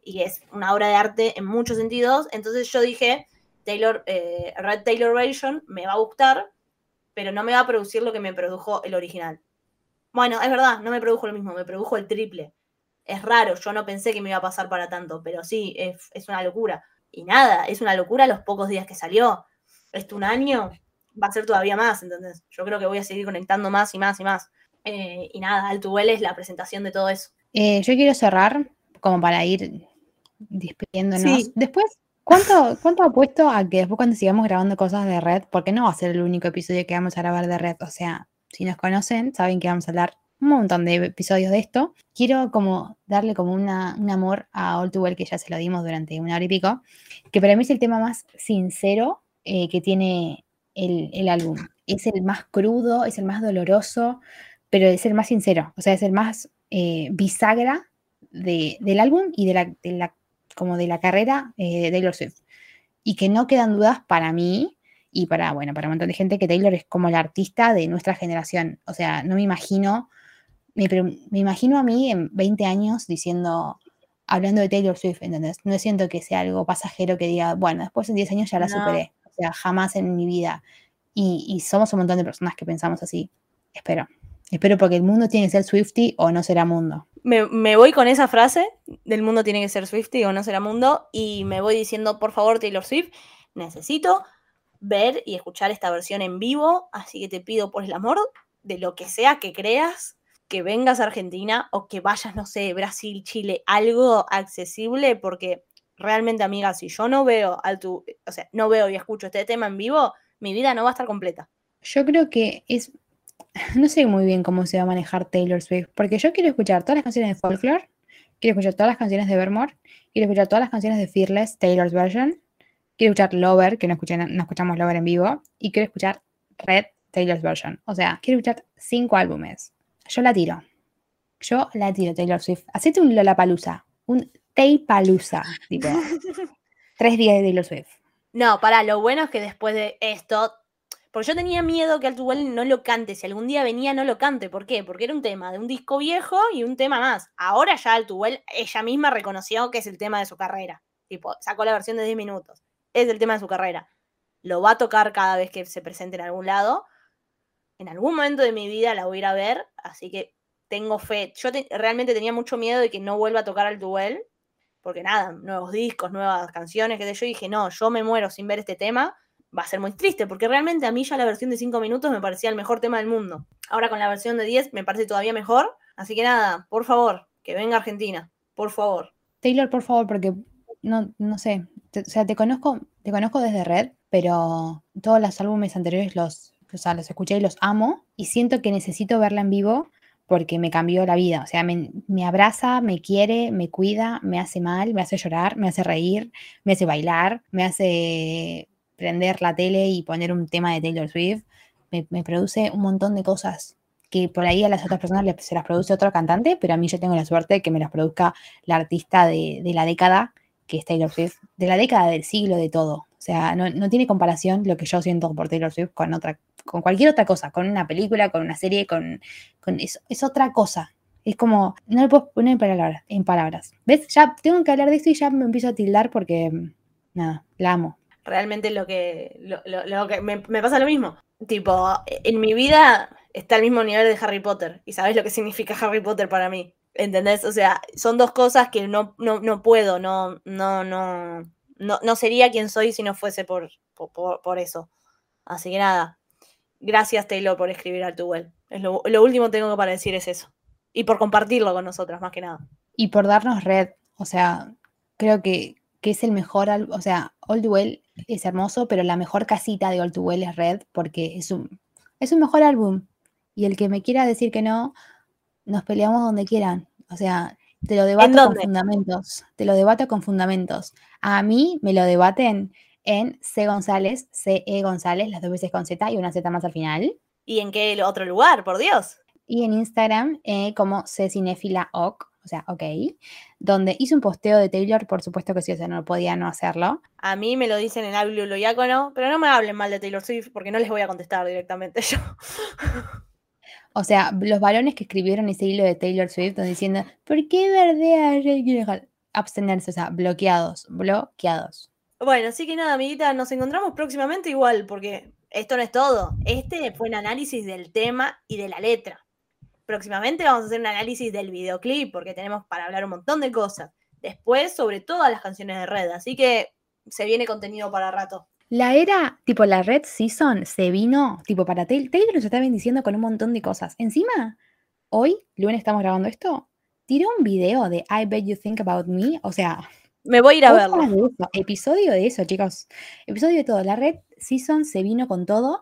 y es una obra de arte en muchos sentidos. Entonces yo dije, Taylor, Red Taylor Version me va a gustar, pero no me va a producir lo que me produjo el original. Bueno, es verdad, no me produjo lo mismo, me produjo el triple. Es raro, yo no pensé que me iba a pasar para tanto, pero sí, es, es una locura. Y nada, es una locura los pocos días que salió. Esto un año va a ser todavía más, entonces yo creo que voy a seguir conectando más y más y más. Eh, y nada, Altuvel es la presentación de todo eso. Eh, yo quiero cerrar como para ir despidiéndonos. Sí. Después ¿Cuánto, ¿Cuánto apuesto a que después cuando sigamos grabando cosas de Red, porque no va a ser el único episodio que vamos a grabar de Red, o sea, si nos conocen, saben que vamos a hablar un montón de episodios de esto. Quiero como darle como una, un amor a All Too Well, que ya se lo dimos durante una hora y pico, que para mí es el tema más sincero eh, que tiene el, el álbum. Es el más crudo, es el más doloroso, pero es el más sincero, o sea, es el más eh, bisagra de- del álbum y de la, de la- como de la carrera eh, de Taylor Swift. Y que no quedan dudas para mí y para, bueno, para un montón de gente que Taylor es como la artista de nuestra generación. O sea, no me imagino, me, me imagino a mí en 20 años diciendo, hablando de Taylor Swift, ¿entendés? No siento que sea algo pasajero que diga, bueno, después en 10 años ya la No. superé. O sea, jamás en mi vida. Y, y somos un montón de personas que pensamos así. Espero. Espero porque el mundo tiene que ser Swifty o no será mundo. Me, me voy con esa frase, del mundo tiene que ser Swifty o no será mundo, y me voy diciendo, por favor, Taylor Swift, necesito ver y escuchar esta versión en vivo, así que te pido por el amor de lo que sea que creas, que vengas a Argentina o que vayas, no sé, Brasil, Chile, algo accesible, porque realmente, amiga, si yo no veo al tu, o sea, no veo y escucho este tema en vivo, mi vida no va a estar completa. Yo creo que es. No sé muy bien cómo se va a manejar Taylor Swift, porque yo quiero escuchar todas las canciones de Folklore, quiero escuchar todas las canciones de Evermore, quiero escuchar todas las canciones de Fearless, Taylor's version, quiero escuchar Lover, que no, escuché, no escuchamos Lover en vivo, y quiero escuchar Red, Taylor's version. O sea, quiero escuchar cinco álbumes. Yo la tiro. Yo la tiro, Taylor Swift. Hacete un Lollapalooza, un Taypalooza, tipo. tres días de Taylor Swift. No, para, lo bueno es que después de esto, porque yo tenía miedo que Altuvel no lo cante, si algún día venía no lo cante, ¿por qué? Porque era un tema de un disco viejo y un tema más. Ahora ya Altuvel, ella misma reconoció que es el tema de su carrera, tipo, sacó la versión de 10 minutos, es el tema de su carrera. Lo va a tocar cada vez que se presente en algún lado. En algún momento de mi vida la voy a ir a ver, así que tengo fe. Yo te- realmente tenía mucho miedo de que no vuelva a tocar Altuvel, porque nada, nuevos discos, nuevas canciones, qué sé yo, dije, no, yo me muero sin ver este tema, va a ser muy triste, porque realmente a mí ya la versión de 5 minutos me parecía el mejor tema del mundo. Ahora con la versión de 10 me parece todavía mejor, así que nada, por favor, que venga Argentina, por favor. Taylor, por favor, porque no, no sé, o sea, te conozco, te conozco desde Red, pero todos los álbumes anteriores los, o sea, los escuché y los amo y siento que necesito verla en vivo porque me cambió la vida, o sea, me, abraza, me quiere, me cuida, me hace mal, me hace llorar, me hace reír, me hace bailar, me hace prender la tele y poner un tema de Taylor Swift, me, me produce un montón de cosas que por ahí a las otras personas les- se las produce otro cantante, pero a mí yo tengo la suerte de que me las produzca la artista de, de la década, que es Taylor Swift, de la década del siglo, de todo. O sea, no, no tiene comparación lo que yo siento por Taylor Swift con otra, con cualquier otra cosa, con una película, con una serie, con, con es, es otra cosa. Es como, no lo puedo poner en palabras, en palabras. ¿Ves? Ya tengo que hablar de esto y ya me empiezo a tildar porque, nada, la amo. Realmente lo que, lo, lo- lo que me, me pasa lo mismo. Tipo, en mi vida está al mismo nivel de Harry Potter, y sabes lo que significa Harry Potter para mí. ¿Entendés? O sea, son dos cosas que no, no, no puedo, no, no, no, no, no sería quien soy si no fuese por, por- por eso. Así que nada, gracias Taylor por escribir al Tuwell. Es lo, lo último que tengo para decir es eso. Y por compartirlo con nosotras, más que nada. Y por darnos red, o sea, creo que, que es el mejor álbum, o sea, All Too Well es hermoso, pero la mejor casita de All Too Well es red porque es un, es un mejor álbum. Y el que me quiera decir que no, nos peleamos donde quieran. O sea, te lo debato con fundamentos, te lo debato con fundamentos. A mí me lo debaten en C. González, C.E. González, las dos veces con Z y una Z más al final. ¿Y en qué otro lugar, por Dios? y en Instagram eh, como Cinéfila OK, o sea, ok, donde hice un posteo de Taylor, por supuesto que sí, o sea, no podía no hacerlo. A mí me lo dicen en el bibliócono, pero no me hablen mal de Taylor Swift porque no les voy a contestar directamente yo. O sea, los varones que escribieron ese hilo de Taylor Swift diciendo, ¿por qué verdea a Jake Gyllenhaal?". Abstenerse, o sea, bloqueados, bloqueados. Bueno, así que nada, amiguita, nos encontramos próximamente igual, porque esto no es todo. Este fue un análisis del tema y de la letra. Próximamente vamos a hacer un análisis del videoclip, porque tenemos para hablar un montón de cosas. Después, sobre todas las canciones de Red, así que se viene contenido para rato. La era, tipo la Red Season, se vino, tipo para Taylor. Taylor nos está bendiciendo con un montón de cosas. Encima, hoy, lunes estamos grabando esto, tiró un video de I Bet You Think About Me. O sea, Me voy a ir a verlo. de eso, Episodio de eso, chicos. Episodio de todo. La red Season se vino con todo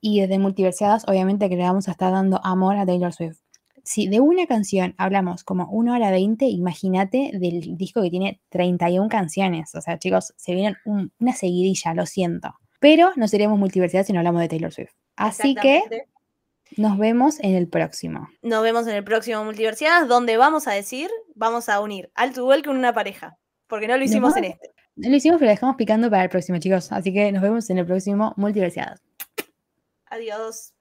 y desde Multiversiadas, obviamente, que le vamos a estar dando amor a Taylor Swift. Si de una canción hablamos como 1 hora 20, imagínate del disco que tiene 31 canciones. O sea, chicos, se viene un- una seguidilla, lo siento. Pero no seríamos Multiversiadas si no hablamos de Taylor Swift. Así que nos vemos en el próximo. Nos vemos en el próximo Multiversidades, donde vamos a decir, vamos a unir al Tuel con una pareja. Porque no lo hicimos en este. No lo hicimos, pero lo dejamos picando para el próximo, chicos. Así que nos vemos en el próximo Multiversiadas. Adiós.